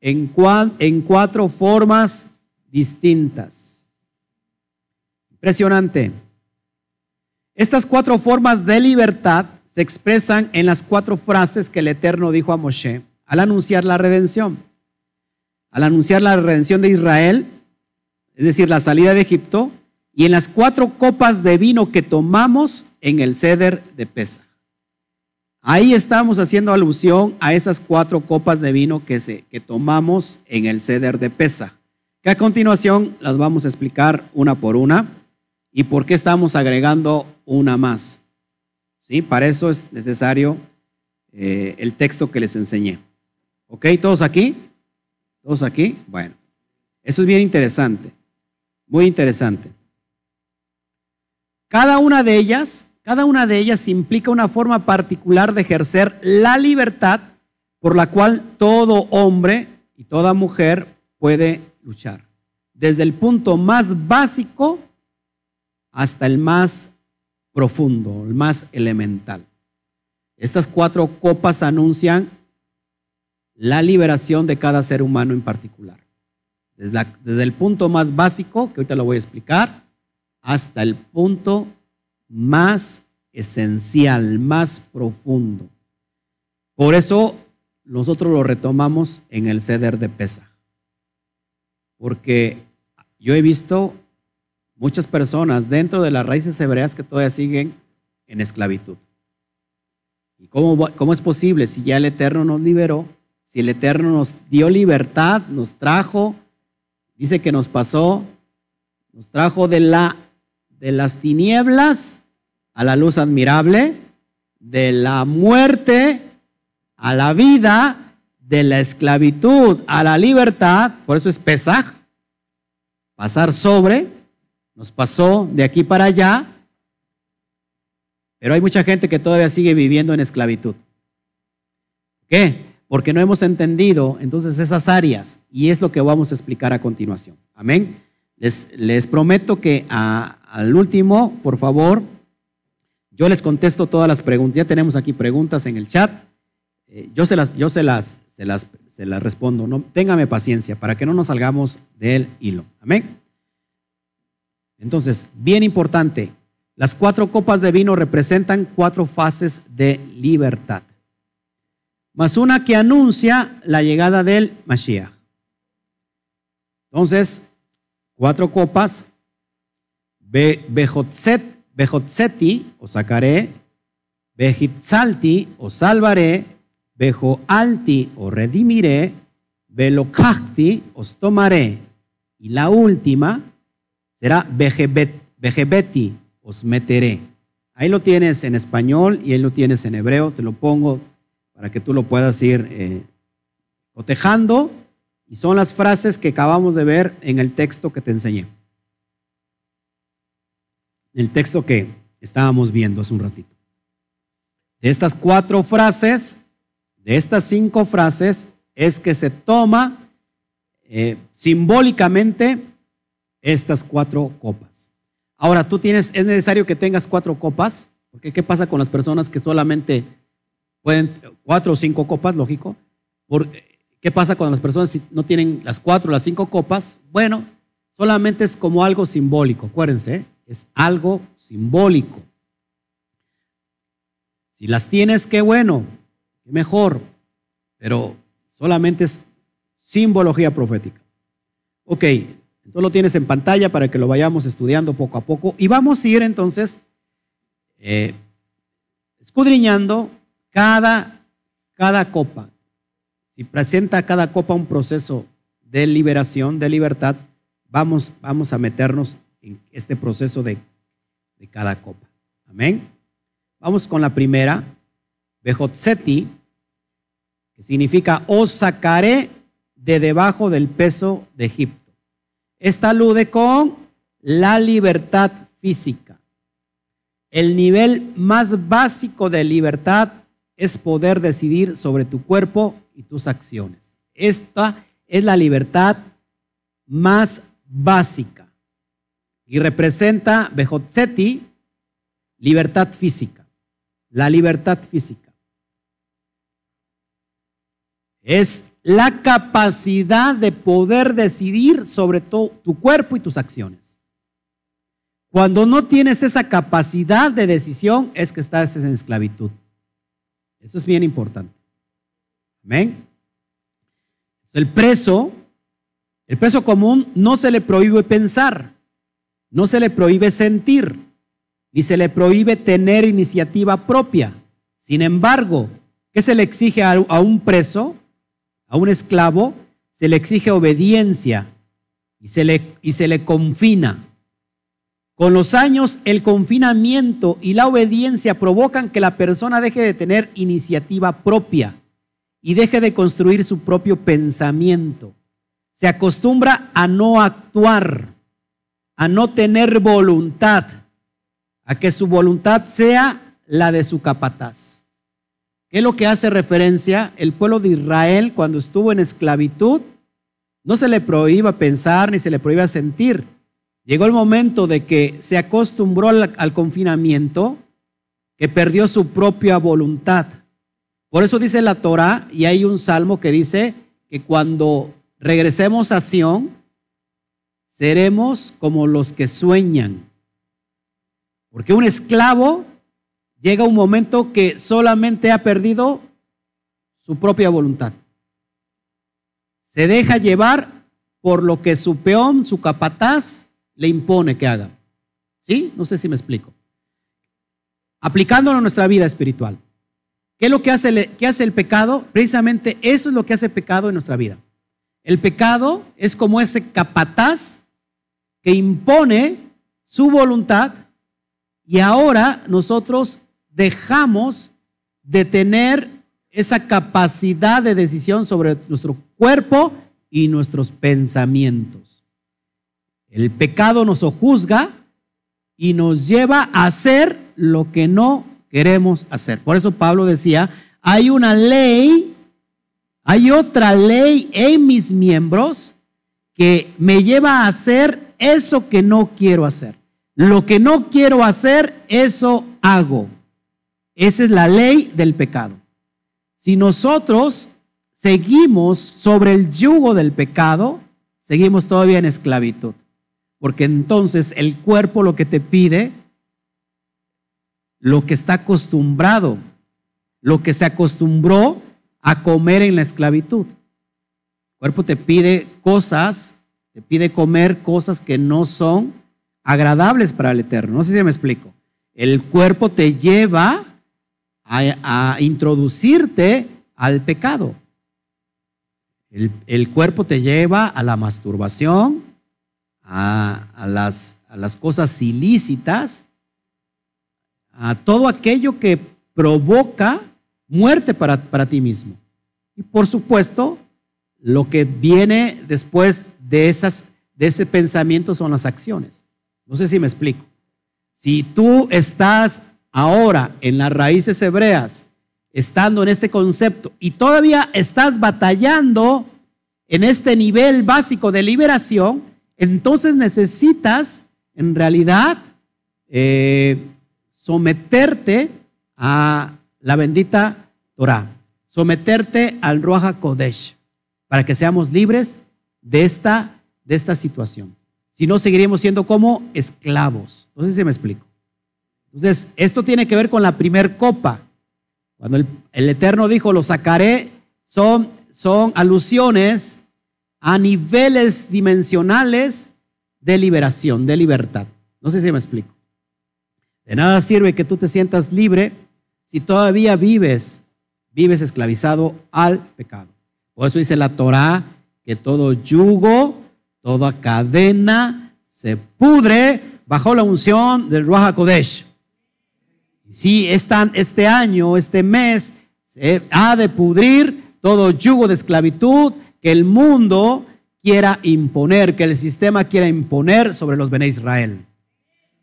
en, en cuatro formas distintas. Impresionante. Estas cuatro formas de libertad se expresan en las cuatro frases que el Eterno dijo a Moshe al anunciar la redención. Al anunciar la redención de Israel, es decir, la salida de Egipto, y en las cuatro copas de vino que tomamos en el ceder de Pesa. Ahí estamos haciendo alusión a esas cuatro copas de vino que, tomamos en el ceder de Pesa, que a continuación las vamos a explicar una por una y por qué estamos agregando una más. ¿Sí? Para eso es necesario eh, el texto que les enseñé. ¿Ok? ¿Todos aquí? ¿Todos aquí? Bueno, eso es bien interesante, muy interesante. Cada una de ellas cada una de ellas implica una forma particular de ejercer la libertad por la cual todo hombre y toda mujer puede luchar. Desde el punto más básico hasta el más profundo, el más elemental. Estas cuatro copas anuncian la liberación de cada ser humano en particular. Desde, desde, el punto más básico, que ahorita lo voy a explicar, hasta el punto más esencial, más profundo. Por eso nosotros lo retomamos en el ceder de Pesa. Porque yo he visto muchas personas dentro de las raíces hebreas que todavía siguen en esclavitud. ¿Y cómo, cómo es posible si ya el Eterno nos liberó? Si el Eterno nos dio libertad, nos trajo, dice que nos pasó, nos trajo de, la, de las tinieblas a la luz admirable, de la muerte a la vida, de la esclavitud a la libertad, por eso es Pesaj, pasar sobre, nos pasó de aquí para allá, pero hay mucha gente que todavía sigue viviendo en esclavitud. ¿Qué? Porque no hemos entendido entonces esas áreas y es lo que vamos a explicar a continuación. Amén. Les, les prometo que al último, por favor, yo les contesto todas las preguntas. Ya tenemos aquí preguntas en el chat. Eh, yo se las, yo se las, se las, se las respondo. No, téngame paciencia para que no nos salgamos del hilo. Amén. Entonces, bien importante, las cuatro copas de vino representan cuatro fases de libertad. Más una que anuncia la llegada del Mashiach. Entonces, cuatro copas. Bejotzet Bejotzeti, o sacaré, Bejitzalti, o salvaré, Bejoalti, o redimiré, Belokachti, os tomaré. Y la última será Bejebeti, os meteré. Ahí lo tienes en español y ahí lo tienes en hebreo, te lo pongo para que tú lo puedas ir eh, cotejando. Y son las frases que acabamos de ver en el texto que te enseñé el texto que estábamos viendo hace un ratito. De estas cuatro frases, de estas cinco frases, es que se toma eh, simbólicamente estas cuatro copas. Ahora, tú tienes, es necesario que tengas cuatro copas, porque ¿qué pasa con las personas que solamente pueden, cuatro o cinco copas, lógico? ¿Qué pasa con las personas si no tienen las cuatro o las cinco copas? Bueno, solamente es como algo simbólico, acuérdense. ¿eh? Es algo simbólico. Si las tienes, qué bueno, qué mejor, pero solamente es simbología profética. Ok, entonces lo tienes en pantalla para que lo vayamos estudiando poco a poco y vamos a ir entonces eh, escudriñando cada, cada copa. Si presenta cada copa un proceso de liberación, de libertad, vamos, vamos a meternos en este proceso de, cada copa. Amén. Vamos con la primera, Bejotzeti, que significa os sacaré de debajo del peso de Egipto. Esta alude con la libertad física. El nivel más básico de libertad es poder decidir sobre tu cuerpo y tus acciones. Esta es la libertad más básica y representa Bejotzeti, libertad física. La libertad física es la capacidad de poder decidir sobre tu cuerpo y tus acciones. Cuando no tienes esa capacidad de decisión es que estás en esclavitud. Eso es bien importante. Amén. El preso, el preso común no se le prohíbe pensar, no se le prohíbe sentir, ni se le prohíbe tener iniciativa propia. Sin embargo, ¿qué se le exige a, un preso, a un esclavo? Se le exige obediencia y se le, y se le confina. Con los años, el confinamiento y la obediencia provocan que la persona deje de tener iniciativa propia y deje de construir su propio pensamiento. Se acostumbra a no actuar, a no tener voluntad, a que su voluntad sea la de su capataz. ¿Qué es lo que hace referencia? El pueblo de Israel cuando estuvo en esclavitud, no se le prohíba pensar ni se le prohíba sentir Llegó el momento de que se acostumbró al, confinamiento, que perdió su propia voluntad. Por eso dice la Torah, y hay un salmo que dice que cuando regresemos a Sión, seremos como los que sueñan. Porque un esclavo llega un momento que solamente ha perdido su propia voluntad. Se deja llevar por lo que su peón, su capataz, le impone que haga. ¿Sí? No sé si me explico. Aplicándolo a nuestra vida espiritual. ¿Qué es lo que hace, el, hace el pecado? Precisamente eso es lo que hace el pecado en nuestra vida. El pecado es como ese capataz que impone su voluntad y ahora nosotros dejamos de tener esa capacidad de decisión sobre nuestro cuerpo y nuestros pensamientos. El pecado nos juzga y nos lleva a hacer lo que no queremos hacer. Por eso Pablo decía, hay una ley, hay otra ley en mis miembros que me lleva a hacer eso que no quiero hacer. Lo que no quiero hacer, eso hago. Esa es la ley del pecado. Si nosotros seguimos sobre el yugo del pecado, seguimos todavía en esclavitud. Porque entonces el cuerpo lo que te pide, lo que está acostumbrado, lo que se acostumbró a comer en la esclavitud. El cuerpo te pide cosas, te pide comer cosas que no son agradables para el Eterno. No sé si me explico. El cuerpo te lleva a, introducirte al pecado. el, cuerpo te lleva a la masturbación, a, las, cosas ilícitas, a todo aquello que provoca muerte para, para ti mismo. Y por supuesto, lo que viene después de, esas, de ese pensamiento son las acciones. No sé si me explico. Si tú estás ahora en las raíces hebreas, estando en este concepto y todavía estás batallando en este nivel básico de liberación, entonces necesitas, en realidad, eh, someterte a la bendita Torah, someterte al Ruach Kodesh, para que seamos libres de esta, de esta situación. Si no, seguiríamos siendo como esclavos. No sé si me explico. Entonces, esto tiene que ver con la primer copa. Cuando el, el Eterno dijo, lo sacaré, son, son alusiones a niveles dimensionales de liberación, de libertad. No sé si me explico. De nada sirve que tú te sientas libre si todavía vives, vives esclavizado al pecado. Por eso dice la Torá que todo yugo toda cadena se pudre bajo la unción del Ruach Kodesh. Si este año, este mes, se ha de pudrir todo yugo de esclavitud que el mundo quiera imponer, que el sistema quiera imponer sobre los Bene Israel.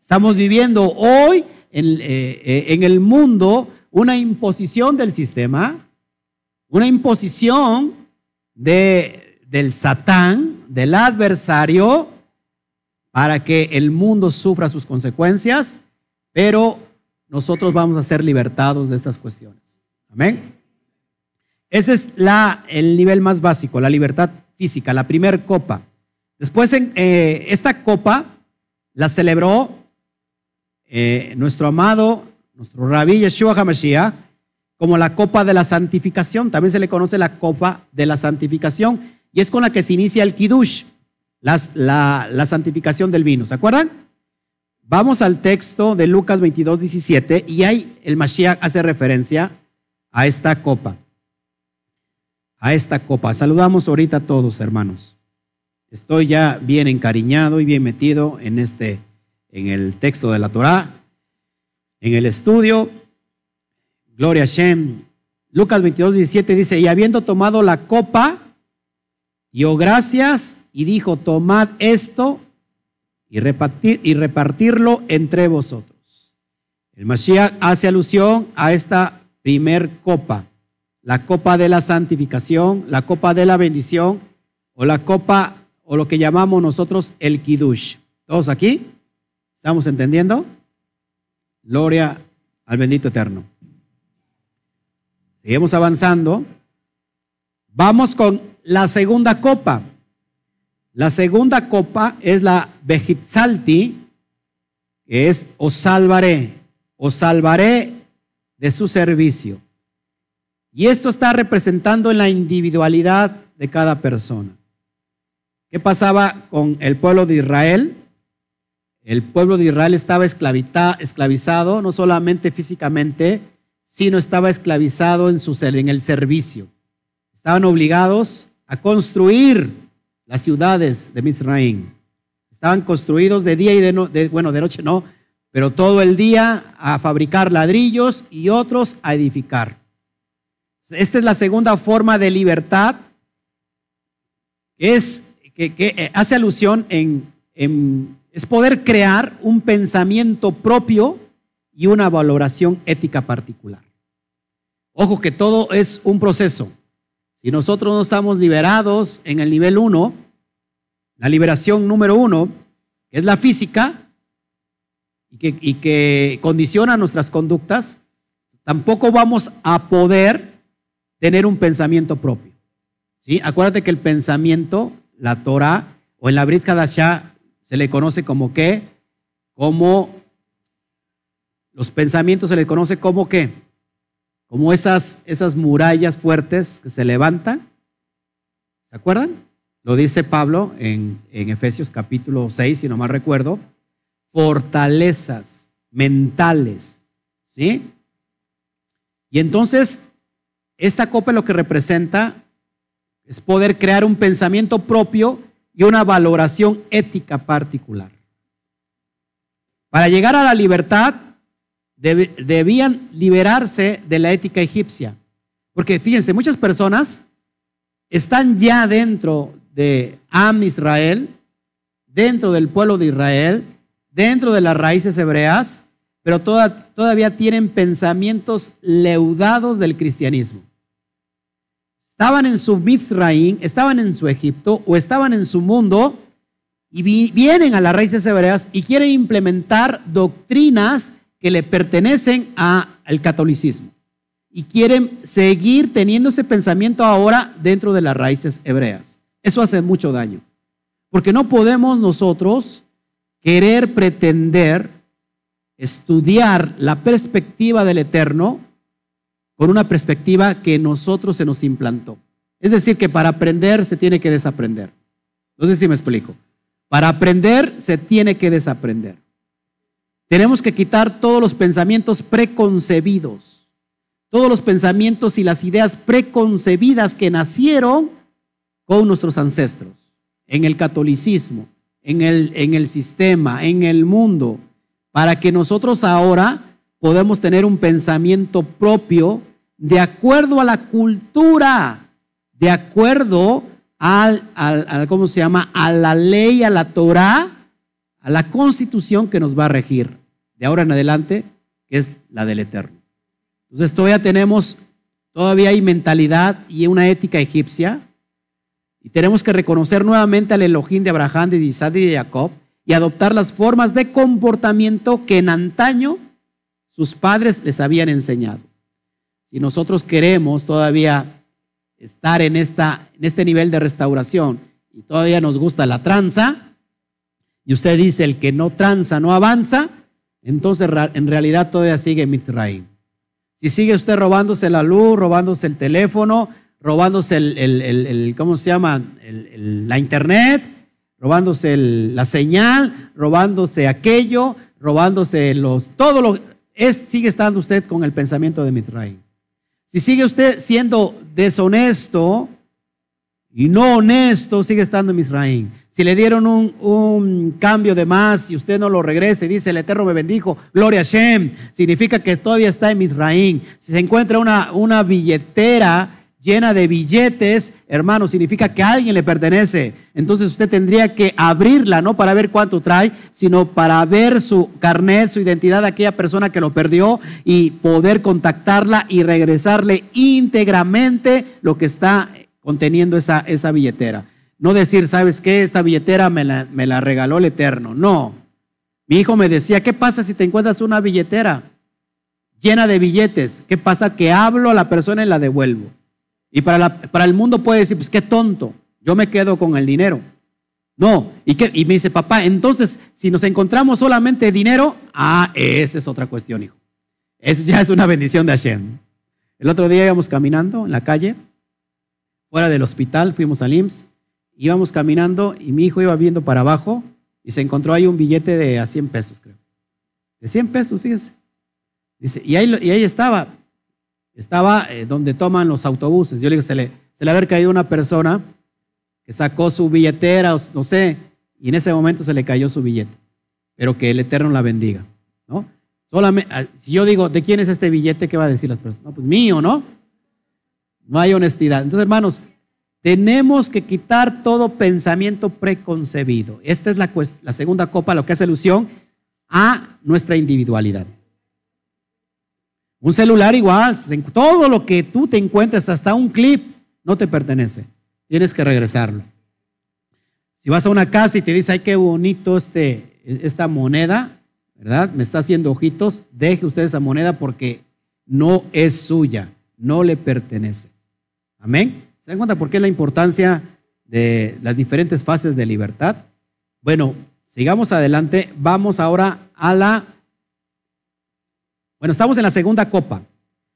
Estamos viviendo hoy eh, en el mundo una imposición del sistema, una imposición de, del Satán, del adversario, para que el mundo sufra sus consecuencias, pero nosotros vamos a ser libertados de estas cuestiones. Amén. Ese es la, el nivel más básico, la libertad física, la primer copa. Después, en, eh, esta copa la celebró eh, nuestro amado, nuestro rabí Yeshua HaMashiach, como la copa de la santificación. También se le conoce la copa de la santificación y es con la que se inicia el kiddush, la, la santificación del vino. ¿Se acuerdan? Vamos al texto de Lucas 22, 17 y ahí el Mashiach hace referencia a esta copa. A esta copa. Saludamos ahorita a todos, hermanos. Estoy ya bien encariñado y bien metido en este, en el texto de la Torá, en el estudio. Gloria a Shem. Lucas 22, 17 dice, y habiendo tomado la copa, dio gracias y dijo, tomad esto y, repartir, y repartirlo entre vosotros. El Mashiach hace alusión a esta primer copa, la copa de la santificación, la copa de la bendición o la copa o lo que llamamos nosotros el kiddush. ¿Todos aquí? ¿Estamos entendiendo? Gloria al bendito eterno. Seguimos avanzando. Vamos con la segunda copa. La segunda copa es la Bejitzalti, que es os salvaré, os salvaré de su servicio. Y esto está representando en la individualidad de cada persona. ¿Qué pasaba con el pueblo de Israel? El pueblo de Israel estaba esclavizado, no solamente físicamente, sino estaba esclavizado en, su, en el servicio. Estaban obligados a construir las ciudades de Mizraim. Estaban construidos de día y de, bueno, de noche no, pero todo el día a fabricar ladrillos y otros a edificar. Esta es la segunda forma de libertad, que es que, eh, hace alusión en, es poder crear un pensamiento propio y una valoración ética particular. Ojo que todo es un proceso. Si nosotros no estamos liberados en el nivel 1, la liberación número uno, que es la física, y que, condiciona nuestras conductas, tampoco vamos a poder tener un pensamiento propio. ¿Sí? Acuérdate que el pensamiento, la Torah, o en la Brit Kadashah, se le conoce como qué? Como los pensamientos se le conoce como qué? Como esas, esas murallas fuertes que se levantan. ¿Se acuerdan? Lo dice Pablo en, en Efesios capítulo 6, si no mal recuerdo. Fortalezas mentales. ¿Sí? Y entonces, esta copa lo que representa es poder crear un pensamiento propio y una valoración ética particular. Para llegar a la libertad, debían liberarse de la ética egipcia. Porque fíjense, muchas personas están ya dentro de Am Israel, dentro del pueblo de Israel, dentro de las raíces hebreas, pero todavía tienen pensamientos leudados del cristianismo. Estaban en su Mizraim, estaban en su Egipto o estaban en su mundo y vienen a las raíces hebreas y quieren implementar doctrinas que le pertenecen al catolicismo y quieren seguir teniendo ese pensamiento ahora dentro de las raíces hebreas. Eso hace mucho daño, porque no podemos nosotros querer pretender estudiar la perspectiva del eterno con una perspectiva que nosotros se nos implantó. Es decir, que para aprender se tiene que desaprender. No si me explico. Para aprender se tiene que desaprender. Tenemos que quitar todos los pensamientos preconcebidos, todos los pensamientos y las ideas preconcebidas que nacieron con nuestros ancestros. en el catolicismo, en el, en el sistema, en el mundo, para que nosotros ahora podamos tener un pensamiento propio de acuerdo a la cultura, de acuerdo al, al, ¿cómo se llama? A la ley, a la Torah, a la constitución que nos va a regir de ahora en adelante, que es la del Eterno. Entonces todavía tenemos, todavía hay mentalidad y una ética egipcia, y tenemos que reconocer nuevamente al Elohim de Abraham, de Isaac y de Jacob, y adoptar las formas de comportamiento que en antaño sus padres les habían enseñado. Si nosotros queremos todavía estar en, esta, en este nivel de restauración y todavía nos gusta la tranza, y usted dice el que no tranza no avanza, entonces en realidad todavía sigue Mitzrayim. Si sigue usted robándose la luz, robándose el teléfono, robándose el, ¿cómo se llama? la internet, robándose la señal, robándose aquello, robándose los, todo lo, sigue estando usted con el pensamiento de Mitzrayim. Si sigue usted siendo deshonesto y no honesto, sigue estando en. Si le dieron un, cambio de más y usted no lo regresa y dice, el Eterno me bendijo, gloria a Shem, significa que todavía está en Misraín. Si se encuentra una, una billetera llena de billetes, hermano, significa que a alguien le pertenece. Entonces usted tendría que abrirla, no para ver cuánto trae, sino para ver su carnet, su identidad de aquella persona que lo perdió y poder contactarla y regresarle íntegramente lo que está conteniendo esa, esa billetera. No decir, ¿sabes qué? Esta billetera me la, me la regaló el Eterno. No. Mi hijo me decía, ¿qué pasa si te encuentras una billetera llena de billetes? ¿Qué pasa? Que hablo a la persona y la devuelvo. Y para, para el mundo puede decir, pues qué tonto, yo me quedo con el dinero. No, y, y me dice, papá, entonces, si nos encontramos solamente dinero, ah, esa es otra cuestión, hijo. Eso ya es una bendición de Hashem. El otro día íbamos caminando en la calle, fuera del hospital, fuimos al IMSS, íbamos caminando y mi hijo iba viendo para abajo y se encontró ahí un billete de a 100 pesos, creo. De 100 pesos, fíjense. Dice, y ahí, y ahí estaba, estaba eh, donde toman los autobuses. Yo le digo, se le, se le haber caído una persona que sacó su billetera, no sé, y en ese momento se le cayó su billete. Pero que el Eterno la bendiga, ¿no? Solamente, ah, si yo digo, ¿de quién es este billete? ¿Qué va a decir las personas? No, pues mío, ¿no? No hay honestidad. Entonces, hermanos, tenemos que quitar todo pensamiento preconcebido. Esta es la, la segunda copa, lo que hace alusión a nuestra individualidad. Un celular igual, todo lo que tú te encuentres, hasta un clip, no te pertenece. Tienes que regresarlo. Si vas a una casa y te dice, ay, qué bonito este, esta moneda, ¿verdad? Me está haciendo ojitos, deje usted esa moneda porque no es suya, no le pertenece. Amén. ¿Se dan cuenta por qué la importancia de las diferentes fases de libertad? Bueno, sigamos adelante. Vamos ahora a la bueno, estamos en la segunda copa.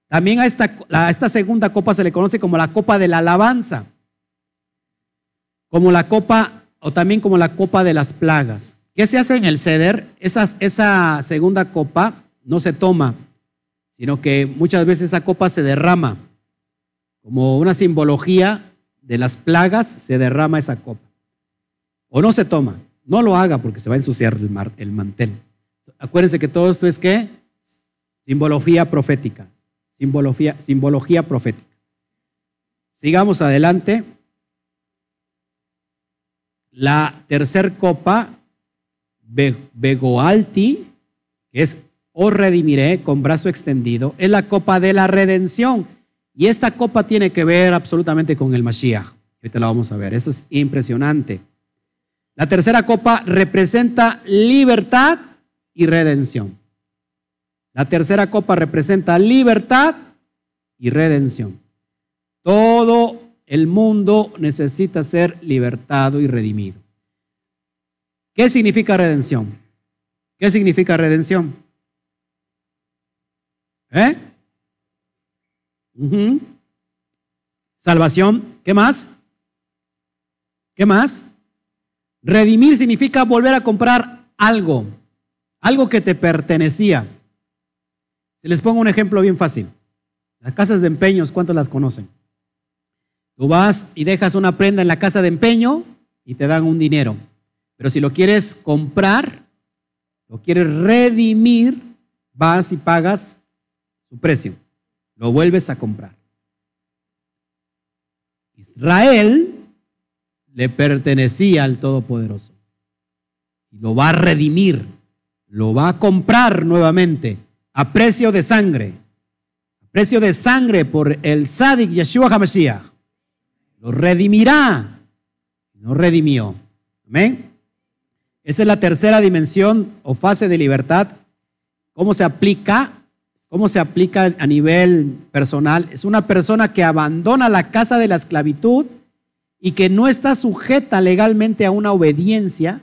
También a esta, esta segunda copa se le conoce como la copa de la alabanza, como la copa o también como la copa de las plagas. ¿Qué se hace en el ceder? Esa, esa segunda copa no se toma, sino que muchas veces esa copa se derrama. Como una simbología de las plagas, se derrama esa copa. O no se toma. No lo haga porque se va a ensuciar el, el mantel. Acuérdense que todo esto es que Simbología profética. Simbología, profética. Sigamos adelante. La tercer copa, Begoalti, que es o redimiré con brazo extendido, es la copa de la redención. Y esta copa tiene que ver absolutamente con el Mashiach. Ahorita la vamos a ver. Eso es impresionante. La tercera copa representa libertad y redención. La tercera copa representa libertad y redención. Todo el mundo necesita ser libertado y redimido. ¿Qué significa redención? ¿Qué significa redención? ¿Eh? Salvación. ¿Qué más? ¿Qué más? Redimir significa volver a comprar algo, algo que te pertenecía. Si les pongo un ejemplo bien fácil. Las casas de empeños, ¿cuántos las conocen? Tú vas y dejas una prenda en la casa de empeño y te dan un dinero. Pero si lo quieres comprar, lo quieres redimir, vas y pagas su precio. Lo vuelves a comprar. Israel le pertenecía al Todopoderoso. Y lo va a redimir, lo va a comprar nuevamente a precio de sangre. A precio de sangre por el Sadik Yeshua HaMashiach. Lo redimirá. No redimió. Amén. Esa es la tercera dimensión o fase de libertad. ¿Cómo se aplica? ¿Cómo se aplica a nivel personal? Es una persona que abandona la casa de la esclavitud y que no está sujeta legalmente a una obediencia,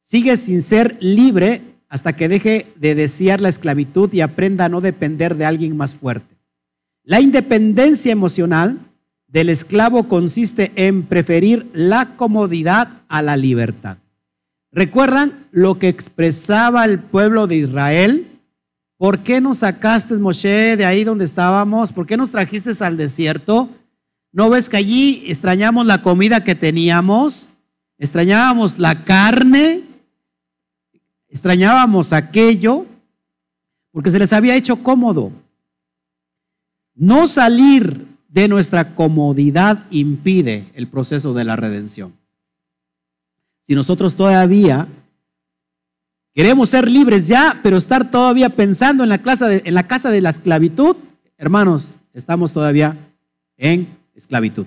sigue sin ser libre hasta que deje de desear la esclavitud y aprenda a no depender de alguien más fuerte. La independencia emocional del esclavo consiste en preferir la comodidad a la libertad. ¿Recuerdan lo que expresaba el pueblo de Israel? ¿Por qué nos sacaste, Moshe, de ahí donde estábamos? ¿Por qué nos trajiste al desierto? ¿No ves que allí extrañamos la comida que teníamos? Extrañábamos la carne, extrañábamos aquello, porque se les había hecho cómodo. No salir de nuestra comodidad impide el proceso de la redención. Si nosotros todavía queremos ser libres ya, pero estar todavía pensando en la, casa de la esclavitud, hermanos, estamos todavía en esclavitud.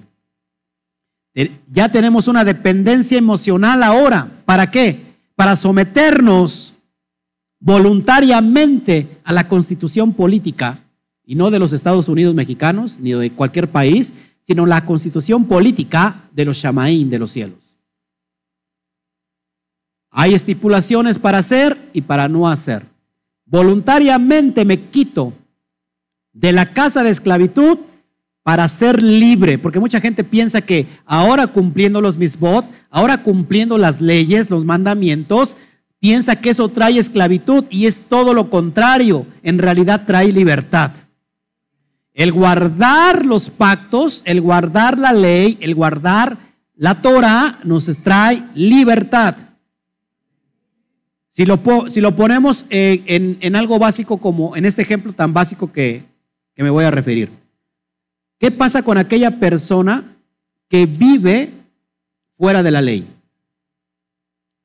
Ya tenemos una dependencia emocional ahora. ¿Para qué? Para someternos voluntariamente a la constitución política, y no de los Estados Unidos mexicanos, ni de cualquier país, sino la constitución política de los Shamaín de los cielos. Hay estipulaciones para hacer y para no hacer. Voluntariamente me quito de la casa de esclavitud para ser libre, porque mucha gente piensa que ahora cumpliendo los misbot, ahora cumpliendo las leyes, los mandamientos, piensa que eso trae esclavitud y es todo lo contrario, en realidad trae libertad. El guardar los pactos, el guardar la ley, el guardar la Torah nos trae libertad. Si lo, ponemos en, en, algo básico como en este ejemplo tan básico que, que me voy a referir. ¿Qué pasa con aquella persona que vive fuera de la ley?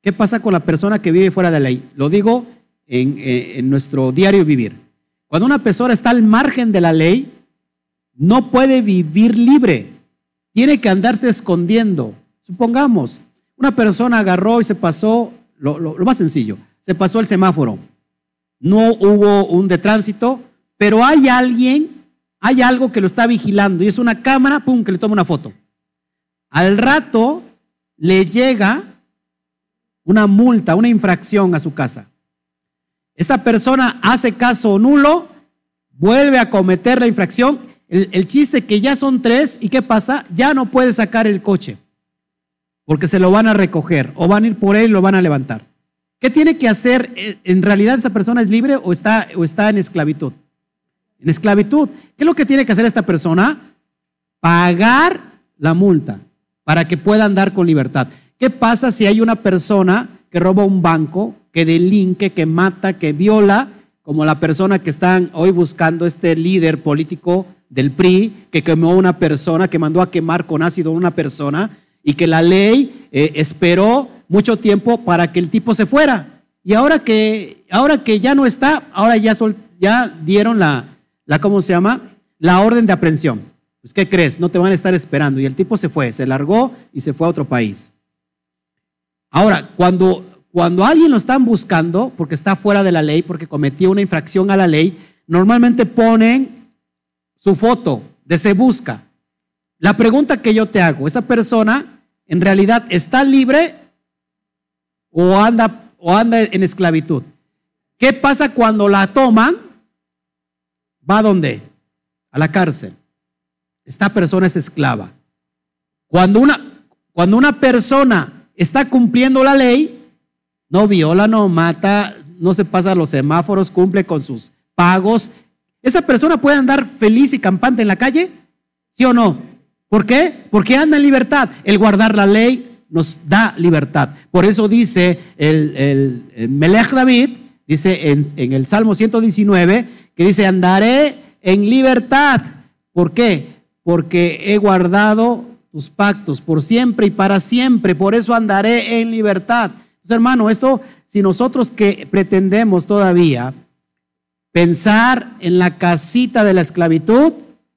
¿Qué pasa con la persona que vive fuera de la ley? Lo digo en, nuestro diario vivir. Cuando una persona está al margen de la ley, no puede vivir libre. Tiene que andarse escondiendo. Supongamos, una persona agarró y se pasó, lo, lo más sencillo, se pasó el semáforo. No hubo un de tránsito, pero hay alguien hay algo que lo está vigilando y es una cámara, pum, que le toma una foto. Al rato le llega una multa, una infracción a su casa. Esta persona hace caso nulo, vuelve a cometer la infracción. El, el chiste que ya son tres y ¿qué pasa? Ya no puede sacar el coche porque se lo van a recoger o van a ir por él y lo van a levantar. ¿Qué tiene que hacer? ¿En realidad esa persona es libre o está, o está en esclavitud? en esclavitud. ¿Qué es lo que tiene que hacer esta persona? Pagar la multa para que pueda andar con libertad. ¿Qué pasa si hay una persona que roba un banco, que delinque, que mata, que viola, como la persona que están hoy buscando este líder político del PRI, que quemó a una persona, que mandó a quemar con ácido a una persona y que la ley eh, esperó mucho tiempo para que el tipo se fuera. Y ahora que, ahora que ya no está, ahora ya, ya dieron la, la, ¿cómo se llama? La orden de aprehensión. Pues, ¿qué crees? No te van a estar esperando. Y el tipo se fue, se largó y se fue a otro país. Ahora, cuando, cuando alguien lo están buscando porque está fuera de la ley, porque cometió una infracción a la ley, normalmente ponen su foto de se busca. La pregunta que yo te hago, ¿esa persona en realidad está libre o anda, o anda en esclavitud? ¿Qué pasa cuando la toman ¿Va a dónde? A la cárcel. Esta persona es esclava. Cuando una, cuando una persona está cumpliendo la ley, no viola, no mata, no se pasa los semáforos, cumple con sus pagos, ¿esa persona puede andar feliz y campante en la calle? ¿Sí o no? ¿Por qué? Porque anda en libertad. El guardar la ley, nos da libertad. Por eso dice el, el, Melech David, dice en, en el Salmo 119, que dice, andaré en libertad. ¿Por qué? Porque he guardado tus pactos por siempre y para siempre. Por eso andaré en libertad. Entonces, hermano, esto, si nosotros que pretendemos todavía pensar en la casita de la esclavitud,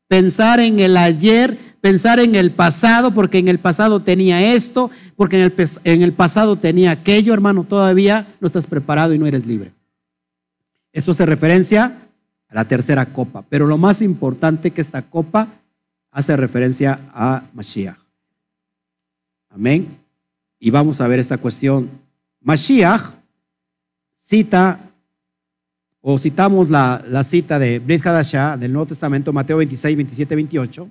pensar en el ayer, pensar en el pasado, porque en el pasado tenía esto, porque en el, en el pasado tenía aquello, hermano, todavía no estás preparado y no eres libre. Esto se referencia a la tercera copa, pero lo más importante que esta copa hace referencia a Mashiach. Amén. Y vamos a ver esta cuestión. Mashiach cita, o citamos la, cita de Brit Hadashah del Nuevo Testamento, Mateo 26, 27, 28.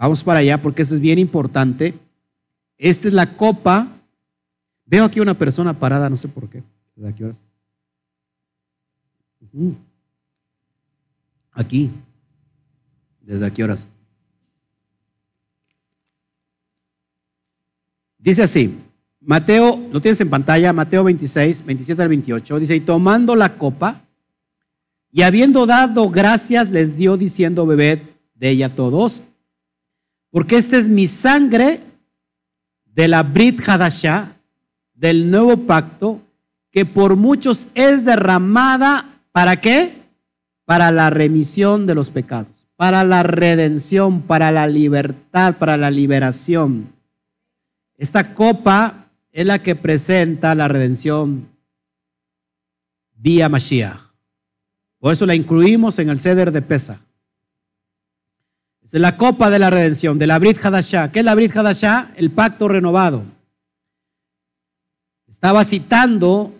Vamos para allá porque eso es bien importante. Esta es la copa. Veo aquí una persona parada, no sé por qué. ¿Desde aquí horas? Aquí. ¿Desde aquí horas? Dice así, Mateo, lo tienes en pantalla, Mateo 26, 27 al 28, dice, y tomando la copa, y habiendo dado gracias, les dio diciendo, bebed de ella todos, porque esta es mi sangre de la Brit Hadashah, del nuevo pacto, que por muchos es derramada, ¿para qué? Para la remisión de los pecados, para la redención, para la libertad, para la liberación. Esta copa es la que presenta la redención vía Mashiach. Por eso la incluimos en el ceder de Pesa. Es la copa de la redención, de la Brit Hadashah. ¿Qué es la Brit Hadashah? El pacto renovado. Estaba citando,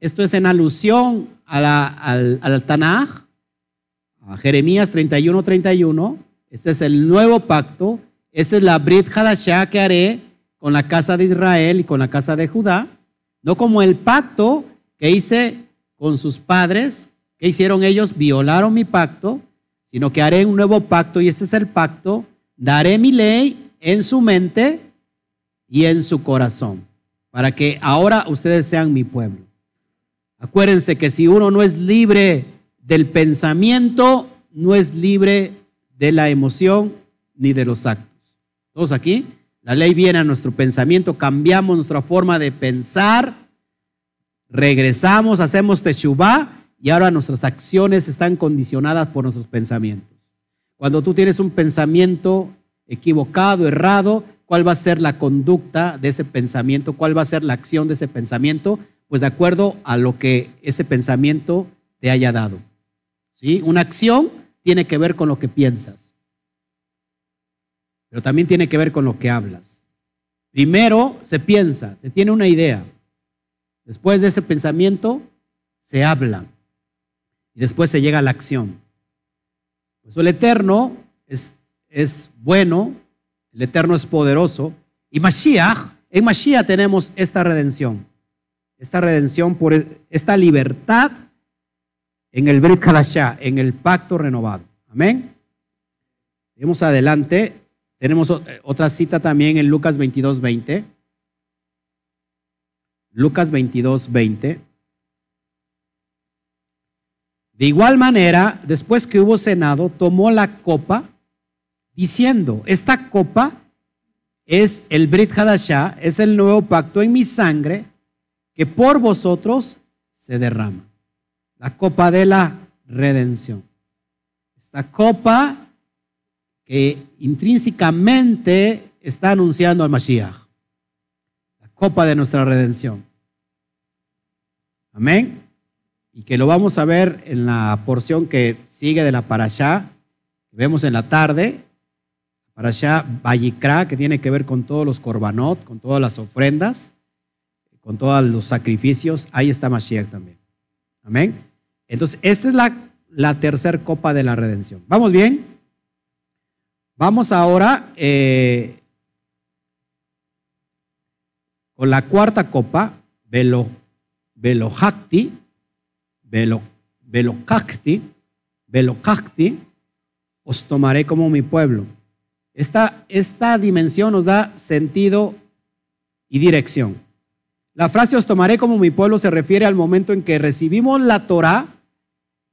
esto es en alusión al, al Tanaj, a Jeremías 31, 31. Este es el nuevo pacto. Esta es la Brit Hadashah que haré con la casa de Israel y con la casa de Judá, no como el pacto que hice con sus padres, que hicieron ellos, violaron mi pacto, sino que haré un nuevo pacto y este es el pacto, daré mi ley en su mente y en su corazón, para que ahora ustedes sean mi pueblo. Acuérdense que si uno no es libre del pensamiento, no es libre de la emoción ni de los actos. ¿Todos aquí? La ley viene a nuestro pensamiento, cambiamos nuestra forma de pensar, regresamos, hacemos teshuvah y ahora nuestras acciones están condicionadas por nuestros pensamientos. Cuando tú tienes un pensamiento equivocado, errado, ¿cuál va a ser la conducta de ese pensamiento? ¿Cuál va a ser la acción de ese pensamiento? Pues de acuerdo a lo que ese pensamiento te haya dado. ¿Sí? Una acción tiene que ver con lo que piensas pero también tiene que ver con lo que hablas. Primero se piensa, se tiene una idea. Después de ese pensamiento se habla. Y después se llega a la acción. Pues el Eterno es, es bueno, el Eterno es poderoso. Y Mashiach, en Mashiach tenemos esta redención. Esta redención por esta libertad en el Brit Kadashah, en el pacto renovado. Amén. Vamos adelante. Tenemos otra cita también en Lucas 22, 20. Lucas 22, 20. De igual manera, después que hubo cenado, tomó la copa, diciendo, esta copa es el Brit Hadashah, es el nuevo pacto en mi sangre, que por vosotros se derrama. La copa de la redención. Esta copa que intrínsecamente está anunciando al Mashiach, la copa de nuestra redención. Amén. Y que lo vamos a ver en la porción que sigue de la parashá, que vemos en la tarde, parashá Bayikra, que tiene que ver con todos los korbanot, con todas las ofrendas, con todos los sacrificios. Ahí está Mashiach también. Amén. Entonces, esta es la, la tercera copa de la redención. ¿Vamos bien? Vamos ahora eh, con la cuarta copa, Velo, Velohakti, Velo, Velokakti, Velokakti, os tomaré como mi pueblo. Esta, esta dimensión nos da sentido y dirección. La frase os tomaré como mi pueblo se refiere al momento en que recibimos la Torah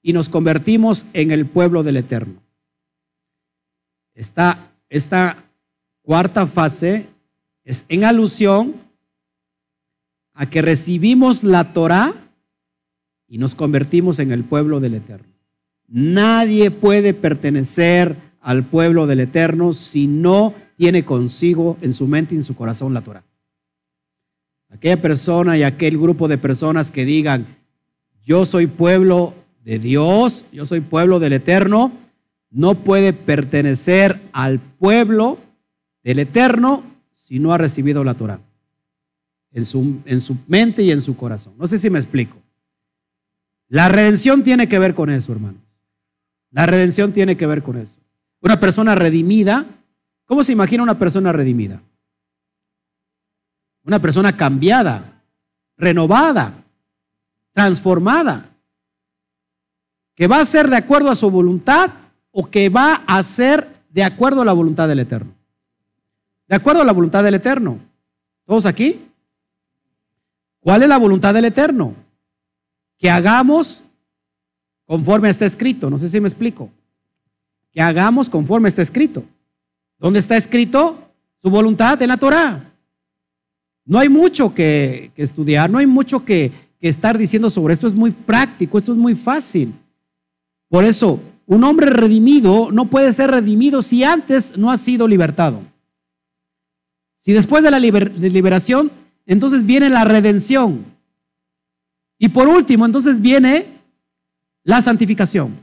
y nos convertimos en el pueblo del Eterno. Esta, esta cuarta fase es en alusión a que recibimos la Torah y nos convertimos en el pueblo del Eterno. Nadie puede pertenecer al pueblo del Eterno si no tiene consigo en su mente y en su corazón la Torah. Aquella persona y aquel grupo de personas que digan, yo soy pueblo de Dios, yo soy pueblo del Eterno, no puede pertenecer al pueblo del Eterno si no ha recibido la Torah en su, en su mente y en su corazón. No sé si me explico. La redención tiene que ver con eso, hermanos. La redención tiene que ver con eso. Una persona redimida, ¿cómo se imagina una persona redimida? Una persona cambiada, renovada, transformada, que va a ser de acuerdo a su voluntad o que va a ser de acuerdo a la voluntad del Eterno. De acuerdo a la voluntad del Eterno. ¿Todos aquí? ¿Cuál es la voluntad del Eterno? Que hagamos conforme está escrito. No sé si me explico. Que hagamos conforme está escrito. ¿Dónde está escrito? Su voluntad en la Torah. No hay mucho que, estudiar, no hay mucho que, que estar diciendo sobre esto. Es muy práctico, esto es muy fácil. Por eso, un hombre redimido no puede ser redimido si antes no ha sido libertado. Si después de la liberación, entonces viene la redención. Y por último, entonces viene la santificación.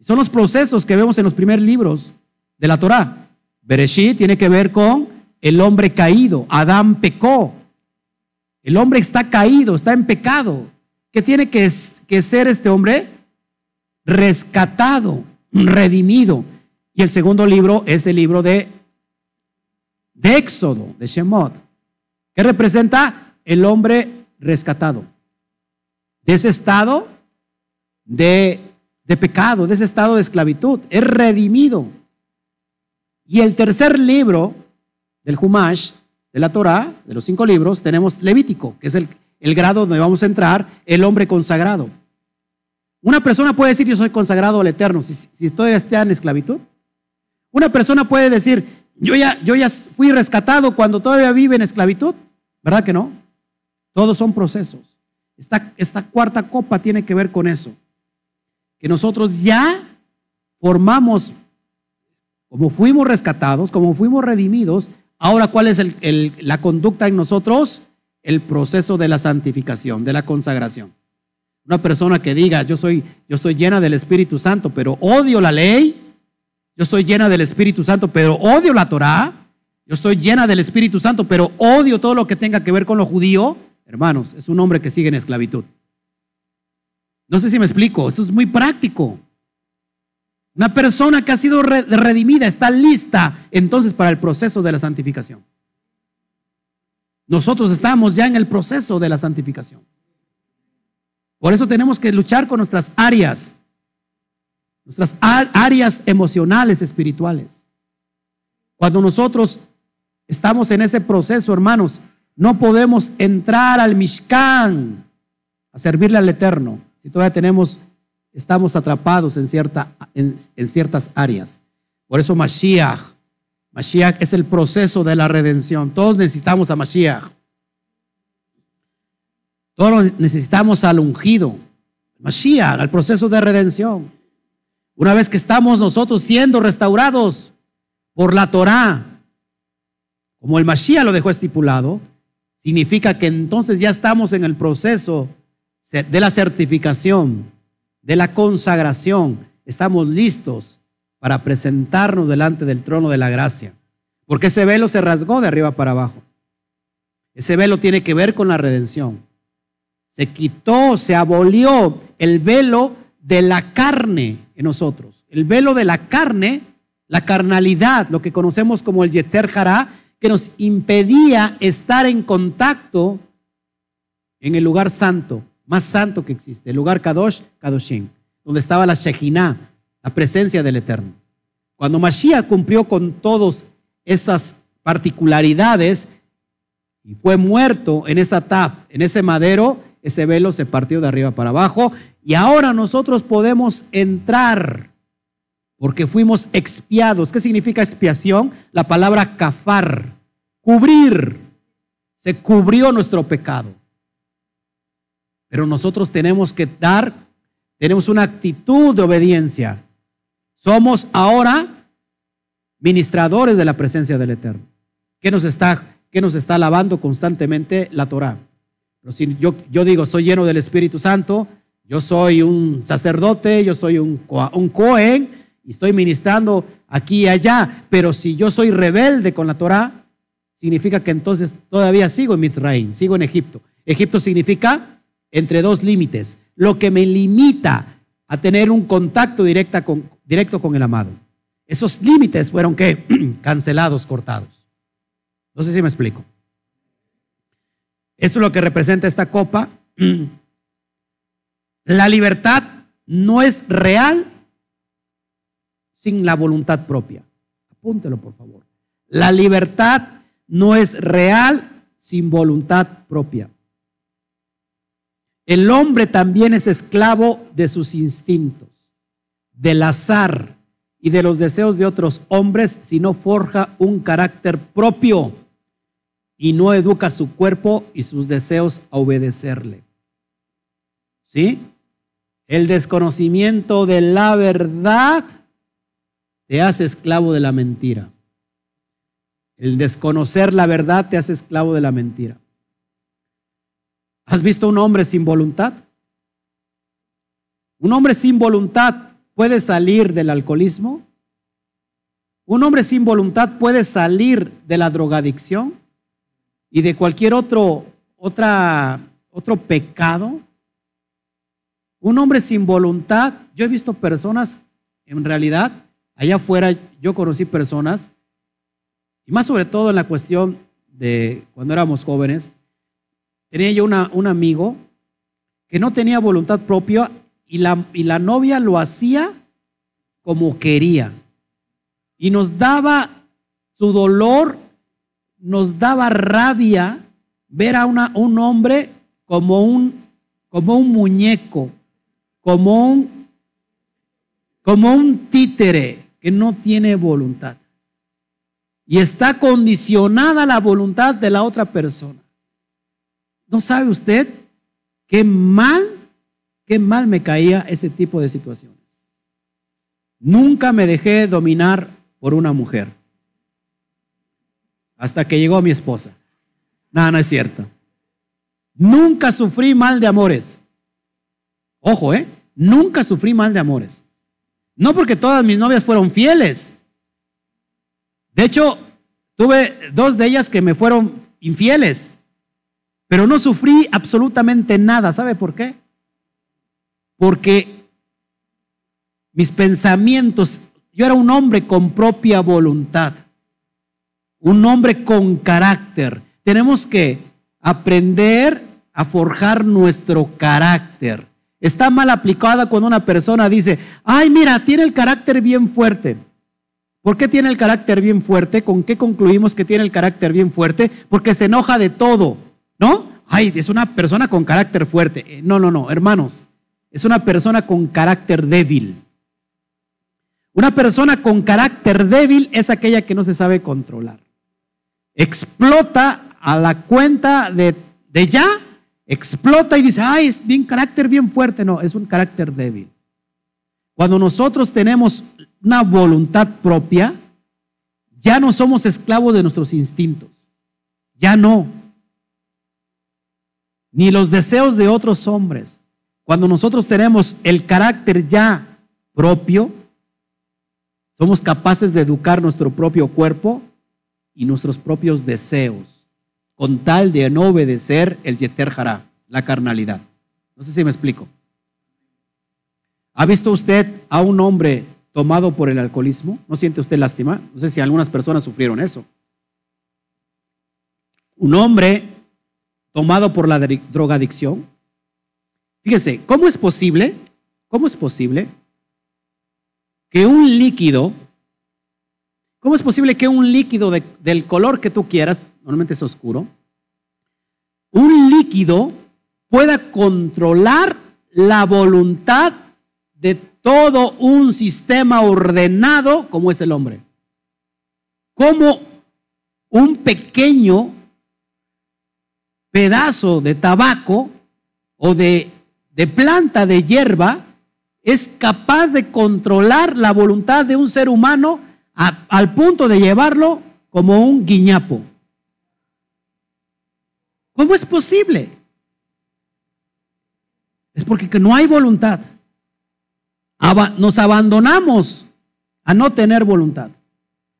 Son los procesos que vemos en los primeros libros de la Torá. Bereshit tiene que ver con el hombre caído. Adán pecó. El hombre está caído, está en pecado. ¿Qué tiene que, que ser este hombre? Rescatado, redimido. Y el segundo libro es el libro de, de Éxodo, de Shemot, que representa el hombre rescatado. De ese estado de, de pecado, de ese estado de esclavitud. Es redimido. Y el tercer libro del Humash, de la Torah, de los cinco libros, tenemos Levítico, que es el, el grado donde vamos a entrar, el hombre consagrado. Una persona puede decir, yo soy consagrado al Eterno, si, si todavía está en esclavitud. Una persona puede decir, yo ya, yo ya fui rescatado cuando todavía vive en esclavitud. ¿Verdad que no? Todos son procesos. Esta, cuarta copa tiene que ver con eso. Que nosotros ya formamos, como fuimos rescatados, como fuimos redimidos, Ahora, ¿cuál es la conducta en nosotros? El proceso de la santificación, de la consagración. Una persona que diga, yo soy, yo estoy llena del Espíritu Santo, pero odio la ley. Yo estoy llena del Espíritu Santo, pero odio la Torah. Yo estoy llena del Espíritu Santo, pero odio todo lo que tenga que ver con lo judío. Hermanos, es un hombre que sigue en esclavitud. No sé si me explico, esto es muy práctico. Una persona que ha sido redimida está lista entonces para el proceso de la santificación. Nosotros estamos ya en el proceso de la santificación. Por eso tenemos que luchar con nuestras áreas, nuestras áreas emocionales, espirituales. Cuando nosotros estamos en ese proceso, hermanos, no podemos entrar al Mishkan a servirle al Eterno si todavía tenemos estamos atrapados en, cierta, en, ciertas áreas. Por eso Mashiach, Mashiach es el proceso de la redención. Todos necesitamos a Mashiach. Todos necesitamos al ungido, Mashiach, al proceso de redención. Una vez que estamos nosotros siendo restaurados por la Torah, como el Mashiach lo dejó estipulado, significa que entonces ya estamos en el proceso de la certificación de la consagración, estamos listos para presentarnos delante del trono de la gracia. Porque ese velo se rasgó de arriba para abajo. Ese velo tiene que ver con la redención. Se quitó, se abolió el velo de la carne en nosotros. El velo de la carne, la carnalidad, lo que conocemos como el Yeter Hará, que nos impedía estar en contacto en el lugar santo, más santo que existe, el lugar Kadosh, Kadoshim, donde estaba la Shekinah, la presencia del Eterno. Cuando Mashiach cumplió con todas esas particularidades y fue muerto en esa taf, en ese madero, ese velo se partió de arriba para abajo y ahora nosotros podemos entrar porque fuimos expiados. ¿Qué significa expiación? La palabra cafar, cubrir. Se cubrió nuestro pecado. Pero nosotros tenemos que dar, tenemos una actitud de obediencia. Somos ahora ministradores de la presencia del Eterno. ¿Qué nos está, qué nos está alabando constantemente la Torah? Pero si yo, yo digo, soy lleno del Espíritu Santo, yo soy un sacerdote, yo soy un, un Cohen, y estoy ministrando aquí y allá, pero si yo soy rebelde con la Torah, significa que entonces todavía sigo en Mizraim, sigo en Egipto. Egipto significa entre dos límites, lo que me limita a tener un contacto con, directo con el amado. Esos límites fueron que cancelados, cortados. No sé si me explico. Esto es lo que representa esta copa. La libertad no es real sin la voluntad propia. Apúntelo, por favor. La libertad no es real sin voluntad propia. El hombre también es esclavo de sus instintos, del azar y de los deseos de otros hombres si no forja un carácter propio y no educa su cuerpo y sus deseos a obedecerle. ¿Sí? El desconocimiento de la verdad te hace esclavo de la mentira. El desconocer la verdad te hace esclavo de la mentira. ¿Has visto un hombre sin voluntad? Un hombre sin voluntad puede salir del alcoholismo. Un hombre sin voluntad puede salir de la drogadicción y de cualquier otro, otro pecado. Un hombre sin voluntad, yo he visto personas en realidad Allá afuera yo conocí personas, y más sobre todo en la cuestión de cuando éramos jóvenes, tenía yo un amigo que no tenía voluntad propia y la, y la novia lo hacía como quería. Y nos daba su dolor, nos daba rabia ver a una, un hombre como un, como un muñeco, como un, como un títere, que no tiene voluntad. Y está condicionada la voluntad de la otra persona. ¿No sabe usted qué mal, qué mal me caía ese tipo de situaciones? Nunca me dejé dominar por una mujer. Hasta que llegó mi esposa. No, no es cierto. Nunca sufrí mal de amores. Ojo, ¿eh? Nunca sufrí mal de amores. No porque todas mis novias fueron fieles. De hecho, tuve dos de ellas que me fueron infieles, pero no sufrí absolutamente nada. ¿Sabe por qué? Porque mis pensamientos, yo era un hombre con propia voluntad, un hombre con carácter. Tenemos que aprender a forjar nuestro carácter. Está mal aplicada cuando una persona dice, ay, mira, tiene el carácter bien fuerte. ¿Por qué tiene el carácter bien fuerte? ¿Con qué concluimos que tiene el carácter bien fuerte? Porque se enoja de todo, ¿no? Ay, es una persona con carácter fuerte. Eh, no, no, no, hermanos, es una persona con carácter débil. Una persona con carácter débil es aquella que no se sabe controlar. Explota a la cuenta de, de ya explota y dice, ay, es bien carácter bien fuerte. No, es un carácter débil. Cuando nosotros tenemos una voluntad propia, ya no somos esclavos de nuestros instintos. Ya no. Ni los deseos de otros hombres. Cuando nosotros tenemos el carácter ya propio, somos capaces de educar nuestro propio cuerpo y nuestros propios deseos con tal de no obedecer el Yeter Hará, la carnalidad. No sé si me explico. ¿Ha visto usted a un hombre tomado por el alcoholismo? ¿No siente usted lástima? No sé si algunas personas sufrieron eso. Un hombre tomado por la drogadicción. Fíjense, ¿cómo es posible? ¿Cómo es posible que un líquido, cómo es posible que un líquido del color que tú quieras, normalmente es oscuro, líquido pueda controlar la voluntad de todo un sistema ordenado como es el hombre. Como un pequeño pedazo de tabaco o de, planta de hierba es capaz de controlar la voluntad de un ser humano al punto de llevarlo como un guiñapo. ¿Cómo es posible? Es porque no hay voluntad. Nos abandonamos a no tener voluntad.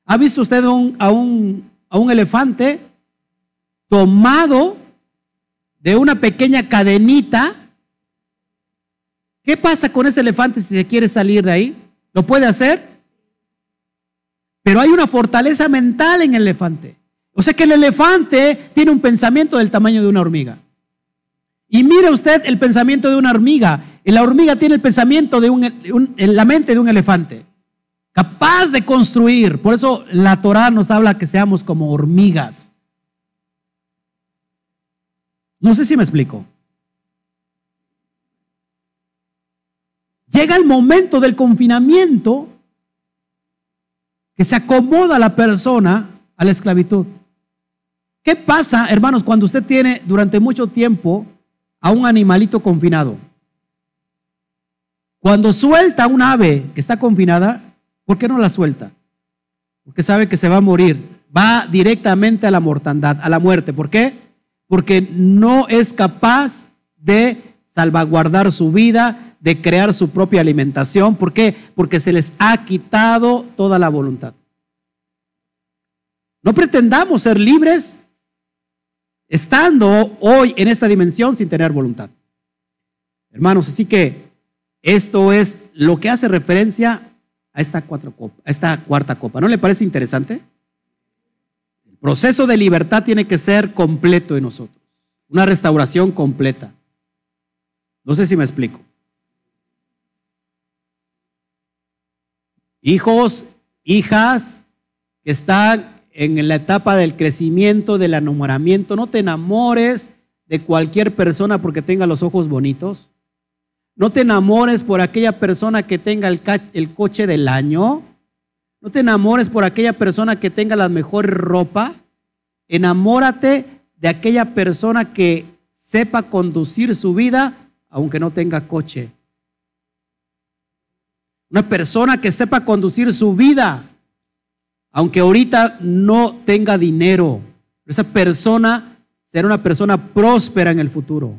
¿Ha visto usted a, un, a un elefante tomado de una pequeña cadenita ¿Qué pasa con ese elefante si se quiere salir de ahí? ¿Lo puede hacer? Pero hay una fortaleza mental en el elefante. O sea que el elefante tiene un pensamiento del tamaño de una hormiga. Y mire usted el pensamiento de una hormiga. La hormiga tiene el pensamiento de un, en la mente de un elefante. Capaz de construir. Por eso la Torah nos habla que seamos como hormigas. No sé si me explico. Llega el momento del confinamiento que se acomoda la persona a la esclavitud. ¿Qué pasa, hermanos, cuando usted tiene durante mucho tiempo a un animalito confinado? Cuando suelta un ave que está confinada, ¿por qué no la suelta? Porque sabe que se va a morir. Va directamente a la mortandad, a la muerte. ¿Por qué? Porque no es capaz de salvaguardar su vida, de crear su propia alimentación. ¿Por qué? Porque se les ha quitado toda la voluntad. No pretendamos ser libres estando hoy en esta dimensión sin tener voluntad. Hermanos, así que esto es lo que hace referencia a esta, cuatro a esta cuarta copa. ¿No le parece interesante? El proceso de libertad tiene que ser completo en nosotros, una restauración completa. No sé si me explico. Hijos, hijas que están en la etapa del crecimiento, del enamoramiento, no te enamores de cualquier persona porque tenga los ojos bonitos. No te enamores por aquella persona que tenga el, coche del año. No te enamores por aquella persona que tenga la mejor ropa. Enamórate de aquella persona que sepa conducir su vida aunque no tenga coche. Una persona que sepa conducir su vida, aunque ahorita no tenga dinero. Esa persona será una persona próspera en el futuro.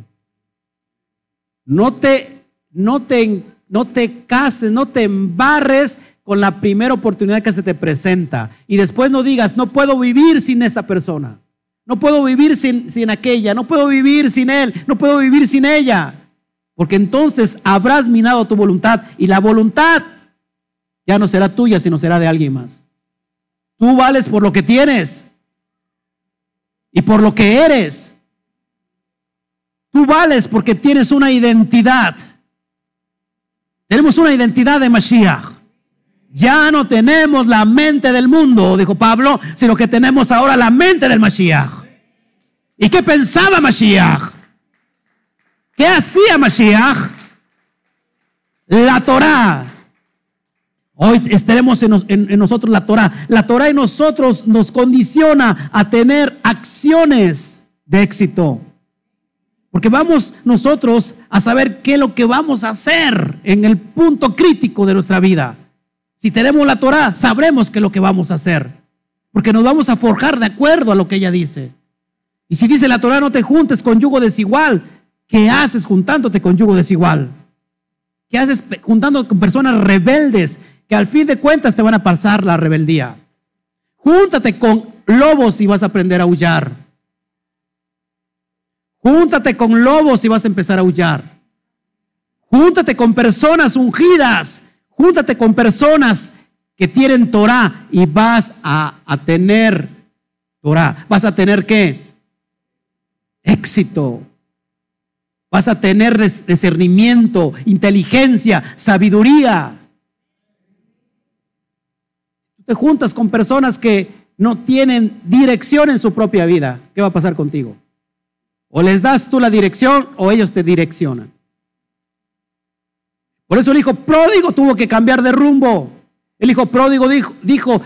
No te, no te, no te cases, no te embarres con la primera oportunidad que se te presenta. Y después no digas, no puedo vivir sin esta persona. No puedo vivir sin, sin aquella. No puedo vivir sin él. No puedo vivir sin ella. Porque entonces habrás minado tu voluntad y la voluntad ya no será tuya, sino será de alguien más. Tú vales por lo que tienes y por lo que eres. Tú vales porque tienes una identidad. Tenemos una identidad de Mashiach. Ya no tenemos la mente del mundo, dijo Pablo, sino que tenemos ahora la mente del Mashiach. ¿Y qué pensaba Mashiach? ¿Qué hacía Mashiach? La Torah. Hoy estaremos en, nosotros la Torah. La Torah en nosotros nos condiciona a tener acciones de éxito. Porque vamos nosotros a saber qué es lo que vamos a hacer en el punto crítico de nuestra vida. Si tenemos la Torah, sabremos qué es lo que vamos a hacer. Porque nos vamos a forjar de acuerdo a lo que ella dice. Y si dice la Torah, no te juntes con yugo desigual, ¿Qué haces juntándote con yugo desigual? ¿Qué haces juntándote con personas rebeldes que al fin de cuentas te van a pasar la rebeldía? Júntate con lobos y vas a aprender a aullar. Júntate con lobos y vas a empezar a aullar. Júntate con personas ungidas. Júntate con personas que tienen Torah y vas a, a tener Torah. Vas a tener qué? Éxito. Vas a tener discernimiento, inteligencia, sabiduría. Te juntas con personas que no tienen dirección en su propia vida. ¿Qué va a pasar contigo? O les das tú la dirección o ellos te direccionan. Por eso el hijo pródigo tuvo que cambiar de rumbo. El hijo pródigo dijo, dijo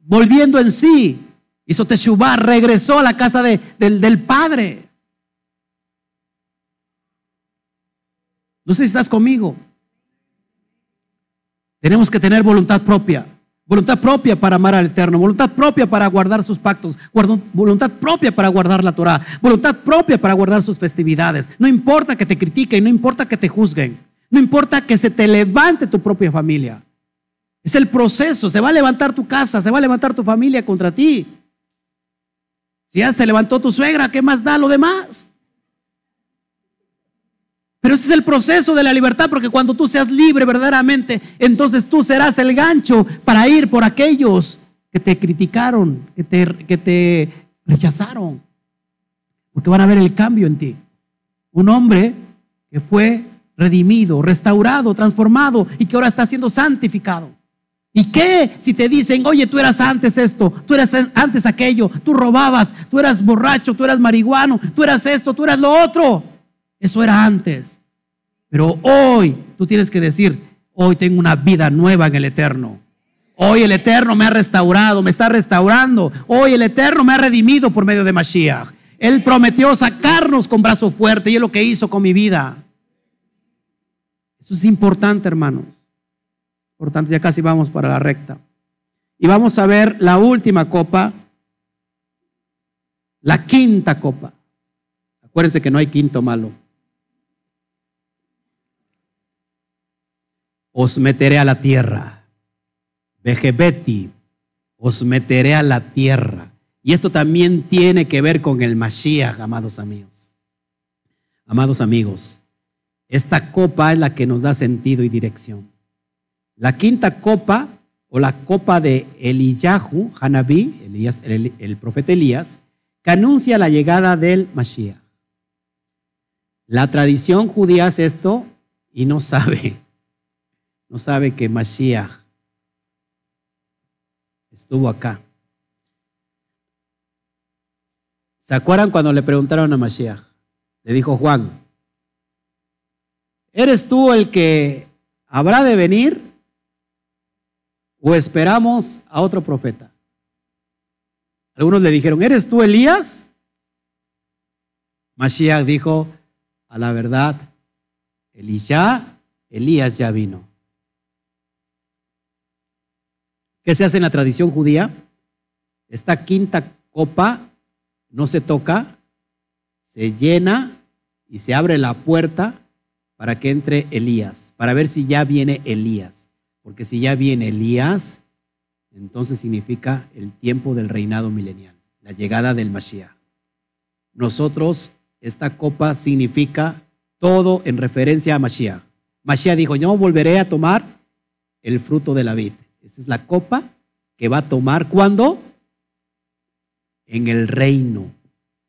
volviendo en sí, hizo Teshuvah, regresó a la casa del, del padre. No sé si estás conmigo. Tenemos que tener voluntad propia. Voluntad propia para amar al Eterno, voluntad propia para guardar sus pactos, voluntad propia para guardar la Torah, voluntad propia para guardar sus festividades. No importa que te critiquen, no importa que te juzguen, no importa que se te levante tu propia familia. Es el proceso, se va a levantar tu casa, se va a levantar tu familia contra ti. Si ya se levantó tu suegra, ¿qué más da lo demás? Pero ese es el proceso de la libertad, porque cuando tú seas libre verdaderamente, entonces tú serás el gancho para ir por aquellos que te criticaron, que te, que te rechazaron, porque van a ver el cambio en ti. Un hombre que fue redimido, restaurado, transformado y que ahora está siendo santificado. ¿Y qué si te dicen, oye, tú eras antes esto, tú eras antes aquello, tú robabas, tú eras borracho, tú eras marihuano, tú eras esto, tú eras lo otro? Eso era antes. Pero hoy tú tienes que decir, hoy tengo una vida nueva en el Eterno. Hoy el Eterno me ha restaurado, me está restaurando. Hoy el Eterno me ha redimido por medio de Mashiach. Él prometió sacarnos con brazo fuerte y es lo que hizo con mi vida. Eso es importante, hermanos. Importante, ya casi vamos para la recta. Y vamos a ver la última copa, la quinta copa. Acuérdense que no hay quinto malo. Os meteré a la tierra. Vegebeti, os meteré a la tierra. Y esto también tiene que ver con el Mashiach, amados amigos. Amados amigos, esta copa es la que nos da sentido y dirección. La quinta copa, o la copa de Eliyahu, Hanabí, el, el profeta Elías, que anuncia la llegada del Mashiach. La tradición judía hace esto y no sabe no sabe que Mashiach estuvo acá. ¿Se acuerdan cuando le preguntaron a Mashiach? Le dijo Juan, ¿eres tú el que habrá de venir o esperamos a otro profeta? Algunos le dijeron, ¿eres tú Elías? Mashiach dijo, a la verdad, Elisha, Elías ya vino. ¿Qué se hace en la tradición judía? Esta quinta copa no se toca, se llena y se abre la puerta para que entre Elías, para ver si ya viene Elías. Porque si ya viene Elías, entonces significa el tiempo del reinado milenial, la llegada del Mashiach. Nosotros, esta copa significa todo en referencia a Mashiach. Mashiach dijo, yo volveré a tomar el fruto de la vid. Esa es la copa que va a tomar cuando? En el reino.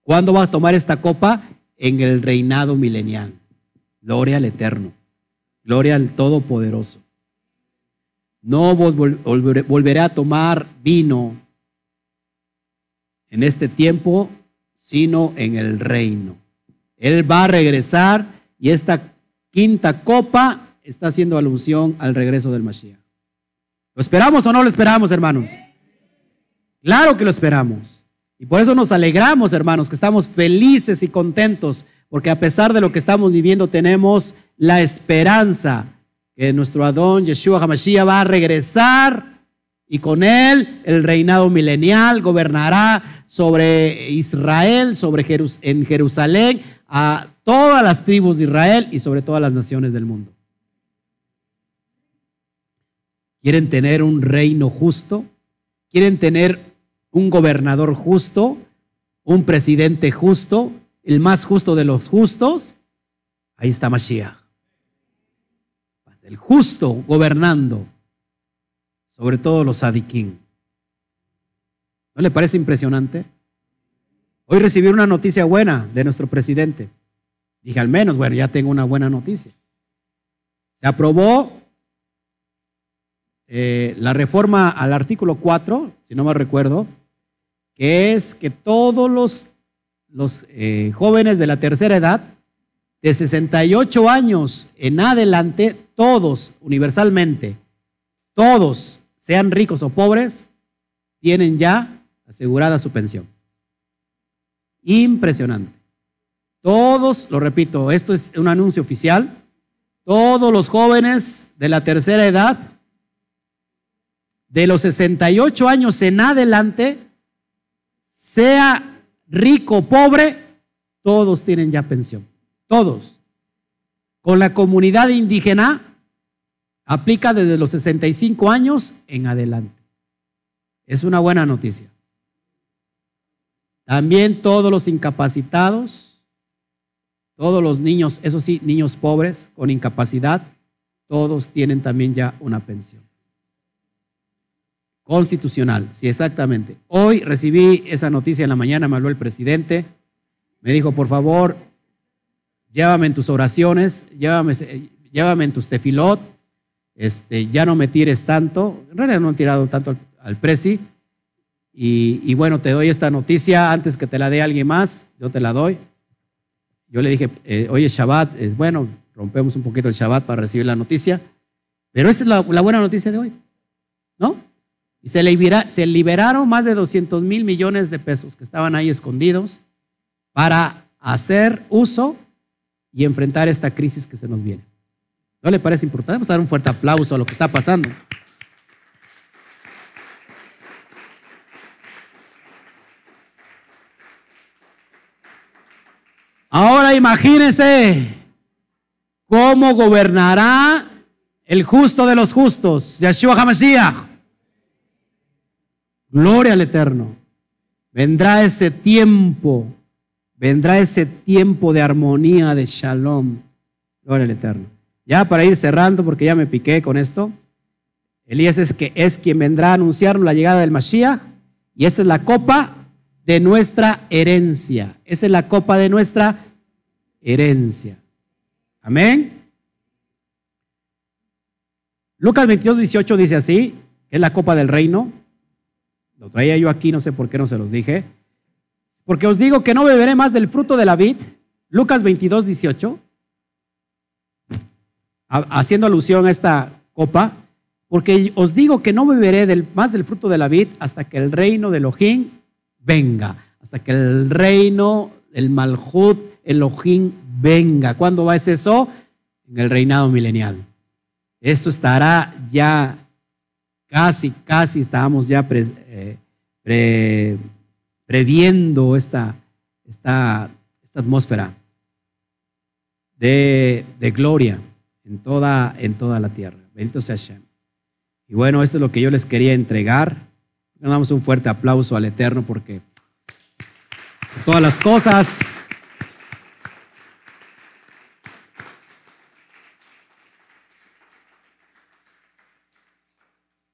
¿Cuándo va a tomar esta copa? En el reinado milenial. Gloria al Eterno. Gloria al Todopoderoso. No volveré a tomar vino en este tiempo, sino en el reino. Él va a regresar y esta quinta copa está haciendo alusión al regreso del Mashiach. ¿Lo esperamos o no lo esperamos, hermanos? Claro que lo esperamos. Y por eso nos alegramos, hermanos, que estamos felices y contentos, porque a pesar de lo que estamos viviendo, tenemos la esperanza que nuestro Adón Yeshua HaMashiach va a regresar y con él el reinado milenial gobernará sobre Israel, sobre en Jerusalén, a todas las tribus de Israel y sobre todas las naciones del mundo. ¿Quieren tener un reino justo? ¿Quieren tener un gobernador justo? ¿Un presidente justo? ¿El más justo de los justos? Ahí está Mashiach. El justo gobernando sobre todo los sadiquín. ¿No le parece impresionante? Hoy recibí una noticia buena de nuestro presidente. Dije, al menos, bueno, ya tengo una buena noticia. Se aprobó eh, la reforma al artículo 4, si no me recuerdo, que es que todos los, eh, jóvenes de la tercera edad, de 68 años en adelante, todos, universalmente, todos, sean ricos o pobres, tienen ya asegurada su pensión. Impresionante. Todos, lo repito, esto es un anuncio oficial, todos los jóvenes de la tercera edad, de los 68 años en adelante, sea rico o pobre, todos tienen ya pensión. Todos. Con la comunidad indígena, aplica desde los 65 años en adelante. Es una buena noticia. También todos los incapacitados, todos los niños, eso sí, niños pobres con incapacidad, todos tienen también ya una pensión. Constitucional, sí, exactamente. Hoy recibí esa noticia en la mañana, me habló el presidente, me dijo, por favor, llévame en tus oraciones, llévame, llévame en tus tefilot, este, ya no me tires tanto, en realidad no han tirado tanto al, presi, y, bueno, te doy esta noticia antes que te la dé alguien más, yo te la doy. Yo le dije, eh, oye, Shabbat, es bueno, rompemos un poquito el Shabbat para recibir la noticia, pero esa es la, la buena noticia de hoy, ¿no? Y se, se liberaron más de 200 mil millones de pesos que estaban ahí escondidos para hacer uso y enfrentar esta crisis que se nos viene. ¿No le parece importante? Vamos a dar un fuerte aplauso a lo que está pasando. Ahora imagínense cómo gobernará el justo de los justos, Yeshua HaMashiach. Gloria al Eterno. Vendrá ese tiempo, vendrá ese tiempo de armonía, de shalom. Gloria al Eterno. Ya para ir cerrando, porque ya me piqué con esto. Elías es, que, es quien vendrá a anunciarnos la llegada del Mashiach. Y esa es la copa de nuestra herencia. Esa es la copa de nuestra herencia. Amén. Lucas 22, 18 dice así, es la copa del reino. Lo traía yo aquí, no sé por qué no se los dije. Porque os digo que no beberé más del fruto de la vid. Lucas 22, 18. Haciendo alusión a esta copa. Porque os digo que no beberé del, más del fruto de la vid hasta que el reino de Elohim venga. Hasta que el reino, el Malhut, Elohim venga. ¿Cuándo va a ser eso? En el reinado milenial. Esto estará ya casi, casi estábamos ya eh, previendo esta, esta, esta atmósfera de, gloria en toda, en toda la tierra. Bendito sea Hashem. Y bueno, esto es lo que yo les quería entregar. Le damos un fuerte aplauso al Eterno porque todas las cosas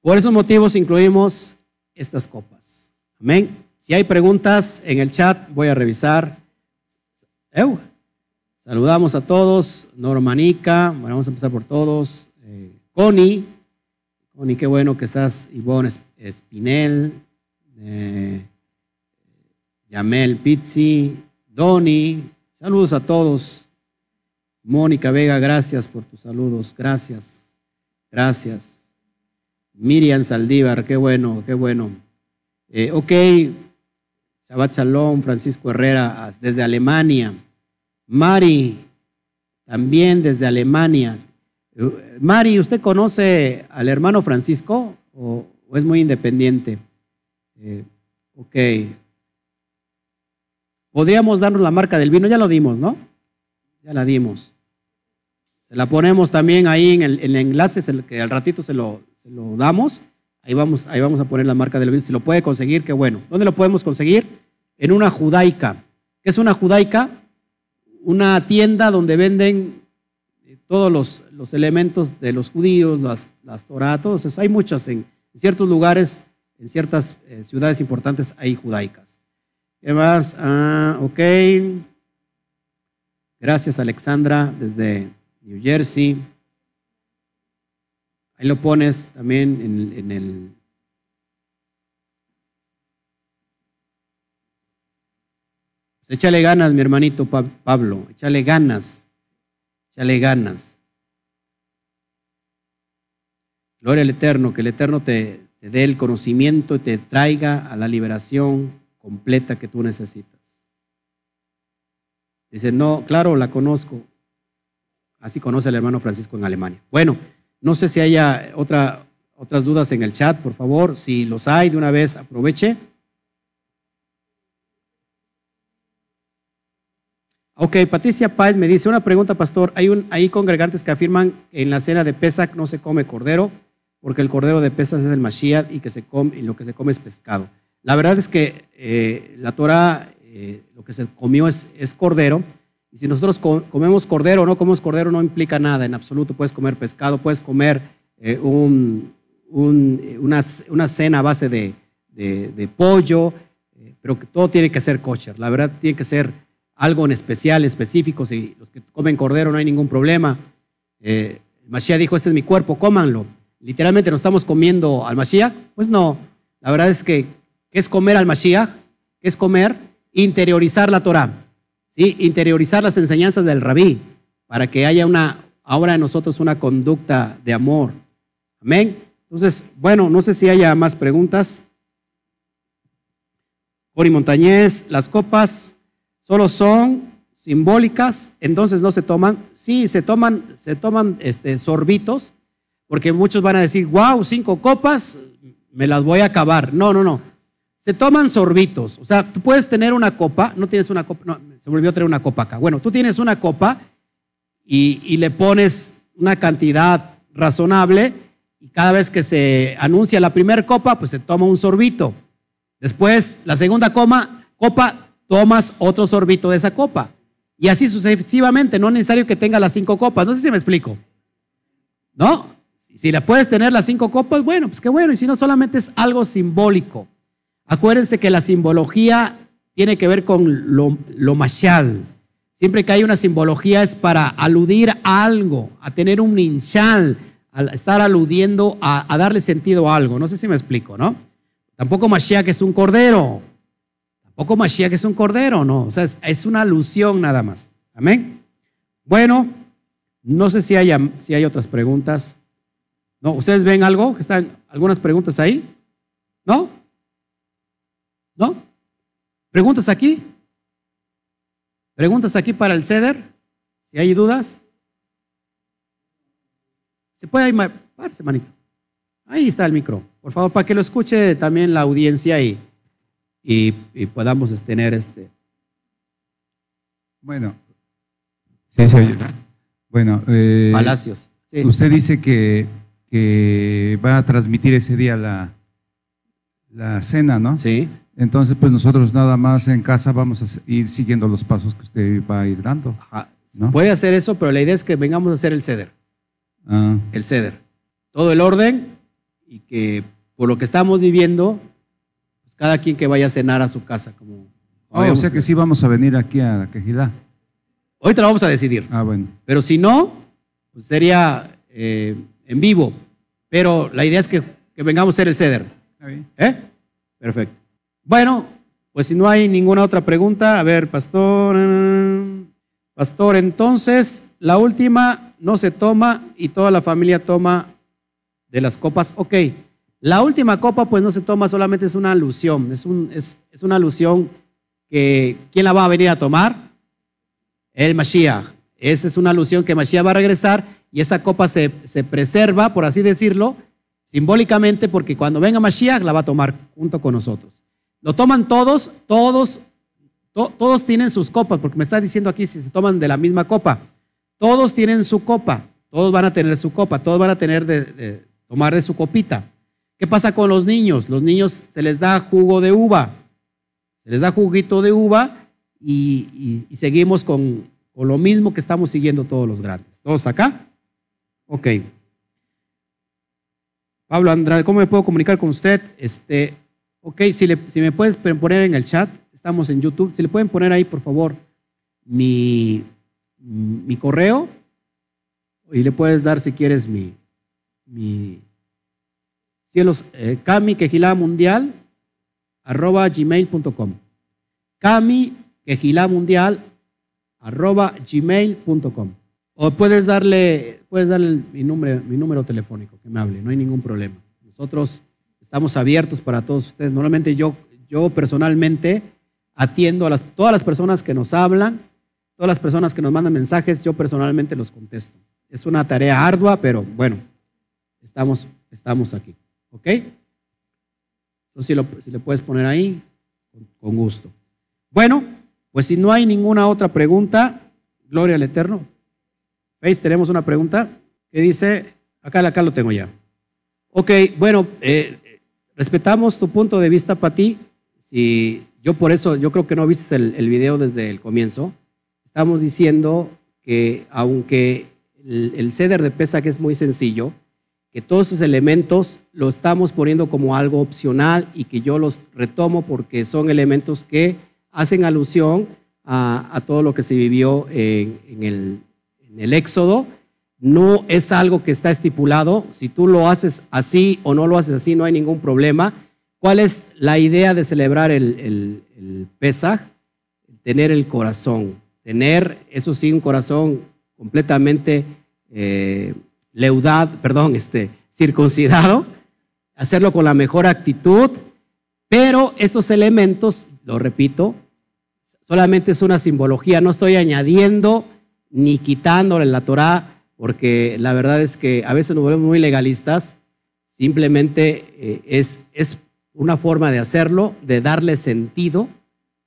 Por esos motivos incluimos estas copas. Amén. Si hay preguntas en el chat, voy a revisar. Saludamos a todos. Normanica, bueno, vamos a empezar por todos. Eh, Connie, Connie, qué bueno que estás. Ivonne Espinel, eh, Yamel Pizzi, Doni, saludos a todos. Mónica Vega, gracias por tus saludos. Gracias, gracias. Miriam Saldívar, qué bueno, qué bueno. Eh, ok, Shabbat Shalom, Francisco Herrera, desde Alemania. Mari, también desde Alemania. Eh, Mari, ¿usted conoce al hermano Francisco o, es muy independiente? Eh, ok. Podríamos darnos la marca del vino, ya lo dimos, ¿no? Ya la dimos. Se la ponemos también ahí en el, enlace, que al ratito se lo, lo damos, ahí vamos, ahí vamos a poner la marca del vino. Si lo puede conseguir, qué bueno. ¿Dónde lo podemos conseguir? En una judaica. ¿Qué es una judaica? Una tienda donde venden eh, todos los, los elementos de los judíos, las, las Torah, todos eso. Hay muchas en, ciertos lugares, en ciertas eh, ciudades importantes hay judaicas. ¿Qué más? Ah, ok. Gracias Alexandra desde New Jersey. Ahí lo pones también en, el... Pues échale ganas, mi hermanito Pablo, échale ganas, échale ganas. Gloria al Eterno, que el Eterno te, te dé el conocimiento y te traiga a la liberación completa que tú necesitas. Dice, no, claro, la conozco. Así conoce el hermano Francisco en Alemania. Bueno, no sé si haya otra, otras dudas en el chat, por favor. Si los hay, de una vez aproveche. Ok, Patricia Páez me dice, una pregunta, pastor. Hay, un, hay congregantes que afirman que en la cena de Pesach no se come cordero, porque el cordero de Pesach es el Mashiach y, que se come, y lo que se come es pescado. La verdad es que eh, la Torah, eh, lo que se comió es cordero, y si nosotros comemos cordero o no comemos cordero no implica nada en absoluto. Puedes comer pescado, puedes comer eh, una, cena a base de, pollo, eh, pero que todo tiene que ser kosher. La verdad tiene que ser algo en especial, específico. Si los que comen cordero no hay ningún problema. Eh, Mashiach dijo, este es mi cuerpo, cómanlo. Literalmente nos estamos comiendo al Mashiach. Pues no, la verdad es que, ¿qué es comer al Mashiach? ¿Qué es comer? Interiorizar la Torah interiorizar las enseñanzas del rabí para que haya una, ahora en nosotros una conducta de amor. Amén. Entonces, bueno, no sé si haya más preguntas. Cori Montañez, las copas solo son simbólicas, entonces no se toman. Sí, se toman, se toman este, sorbitos, porque muchos van a decir, wow, cinco copas, me las voy a acabar. No, no, no se toman sorbitos. O sea, tú puedes tener una copa, no tienes una copa, no, se volvió a traer una copa acá. Bueno, tú tienes una copa y, le pones una cantidad razonable y cada vez que se anuncia la primera copa, pues se toma un sorbito. Después, la segunda copa, copa, tomas otro sorbito de esa copa. Y así sucesivamente, no es necesario que tenga las cinco copas. No sé si me explico. ¿No? Si la puedes tener las cinco copas, bueno, pues qué bueno. Y si no, solamente es algo simbólico. Acuérdense que la simbología tiene que ver con lo, lo mashal. Siempre que hay una simbología es para aludir a algo, a tener un ninchal, a estar aludiendo a, darle sentido a algo. No sé si me explico, ¿no? Tampoco Mashiach es un cordero. Tampoco Mashiach es un cordero, ¿no? O sea, es, es una alusión nada más. Amén. Bueno, no sé si, haya, si hay otras preguntas. ¿No? ¿Ustedes ven algo? ¿Están algunas preguntas ahí? ¿No? ¿No? ¿Preguntas aquí? ¿Preguntas aquí para el CEDER? Si hay dudas. ¿Se puede ahí, manito? Ahí está el micro. Por favor, para que lo escuche también la audiencia y, y, podamos tener este. Bueno. Sí, Bueno. Eh, Palacios. Usted dice que, que va a transmitir ese día la, la cena, ¿no? Sí. Entonces, pues nosotros nada más en casa vamos a ir siguiendo los pasos que usted va a ir dando. Puede hacer eso, pero la idea es que vengamos a hacer el ceder. Ah. El ceder. Todo el orden y que por lo que estamos viviendo, pues cada quien que vaya a cenar a su casa. Como, oh, o sea que sí vamos a venir aquí a Quejilá. Ahorita lo vamos a decidir. Ah, bueno. Pero si no, pues sería eh, en vivo. Pero la idea es que, vengamos a hacer el ceder. ¿Eh? Perfecto. Bueno, pues si no hay ninguna otra pregunta, a ver, pastor, pastor, entonces la última no se toma y toda la familia toma de las copas. Ok, la última copa pues no se toma, solamente es una alusión, es, un, es, una alusión que ¿quién la va a venir a tomar? El Mashiach. Esa es una alusión que Mashiach va a regresar y esa copa se, se preserva, por así decirlo, simbólicamente, porque cuando venga Mashiach la va a tomar junto con nosotros. Lo toman todos, todos, todos tienen sus copas, porque me está diciendo aquí si se toman de la misma copa. Todos tienen su copa, todos van a tener su copa, todos van a tener de, tomar de su copita. ¿Qué pasa con los niños? Los niños se les da jugo de uva, se les da juguito de uva y, seguimos con, con lo mismo que estamos siguiendo todos los grandes. ¿Todos acá? Ok. Pablo Andrade, ¿cómo me puedo comunicar con usted? Este, Ok, si, me puedes poner en el chat, estamos en YouTube, si le pueden poner ahí, por favor, mi, mi correo y le puedes dar, si quieres, mi, mi cielos, eh, Cami Quejilá Mundial, arroba gmail.com. Cami quejilamundial arroba gmail.com. O puedes darle, puedes darle mi, número, mi número telefónico, que me hable, no hay ningún problema. Nosotros estamos abiertos para todos ustedes. Normalmente yo, yo personalmente atiendo a las, todas las personas que nos hablan, todas las personas que nos mandan mensajes, yo personalmente los contesto. Es una tarea ardua, pero bueno, estamos, estamos aquí. ¿Ok? Entonces, si, si le puedes poner ahí, con gusto. Bueno, pues si no hay ninguna otra pregunta, gloria al Eterno. ¿Veis? Tenemos una pregunta que dice, acá, acá lo tengo ya. Ok, bueno, eh, respetamos tu punto de vista, Pati. Si yo por eso, yo creo que no viste el, el video desde el comienzo. Estamos diciendo que aunque el, el ceder de pesa que es muy sencillo, que todos esos elementos lo estamos poniendo como algo opcional y que yo los retomo porque son elementos que hacen alusión a, todo lo que se vivió en, el, en el Éxodo. No es algo que está estipulado. Si tú lo haces así o no lo haces así, no hay ningún problema. ¿Cuál es la idea de celebrar el, el, Pesaj? Tener el corazón. Tener, eso sí, un corazón completamente eh, leudad, perdón, este, circuncidado. Hacerlo con la mejor actitud. Pero esos elementos, lo repito, solamente es una simbología, no estoy añadiendo ni quitándole la Torah, porque la verdad es que a veces nos volvemos muy legalistas, simplemente eh, es, es una forma de hacerlo, de darle sentido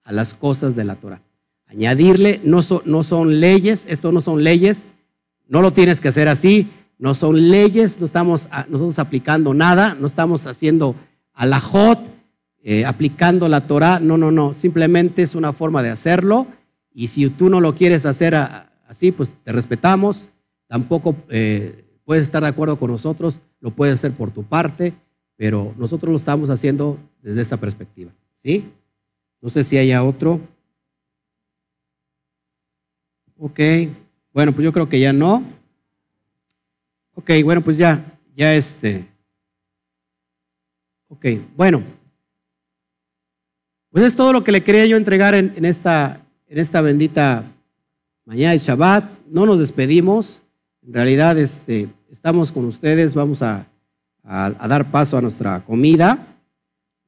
a las cosas de la Torah. Añadirle, no, no son leyes, esto no son leyes, no lo tienes que hacer así, no son leyes, no estamos nosotros aplicando nada, no estamos haciendo alajot, eh, aplicando la Torah. No, no, no. Simplemente es una forma de hacerlo. Y si tú no lo quieres hacer así, pues te respetamos. Tampoco eh, puedes estar de acuerdo con nosotros, lo puedes hacer por tu parte, pero nosotros lo estamos haciendo desde esta perspectiva. ¿Sí? No sé si haya otro. Ok. Bueno, pues yo creo que ya no. Ok, bueno, pues ya, ya este. Ok, bueno. Pues es todo lo que le quería yo entregar en, esta, en esta bendita mañana de Shabbat. No nos despedimos. En realidad este, estamos con ustedes. Vamos a, dar paso a nuestra comida.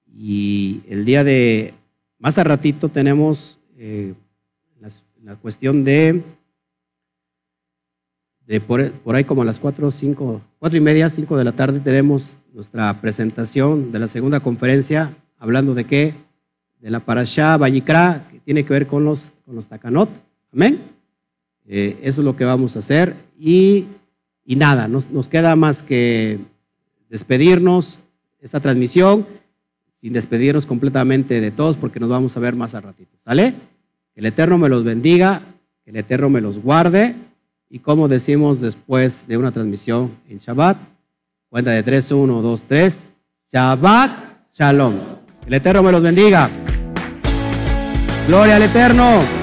Y el día de, más a ratito tenemos eh, la, cuestión de, de por, por, ahí como a las cuatro, cinco, cuatro y media, cinco de la tarde tenemos nuestra presentación de la segunda conferencia hablando de qué de la Parashá Vallicra, que tiene que ver con los, con los Takanot. Amén. Eh, eso es lo que vamos a hacer. Y, y nada, nos, nos, queda más que despedirnos esta transmisión, sin despedirnos completamente de todos, porque nos vamos a ver más a ratito. ¿Sale? Que el Eterno me los bendiga, que el Eterno me los guarde. Y como decimos después de una transmisión en Shabbat, cuenta de 3, 1, 2, 3. Shabbat, Shalom. El Eterno me los bendiga. Gloria al Eterno.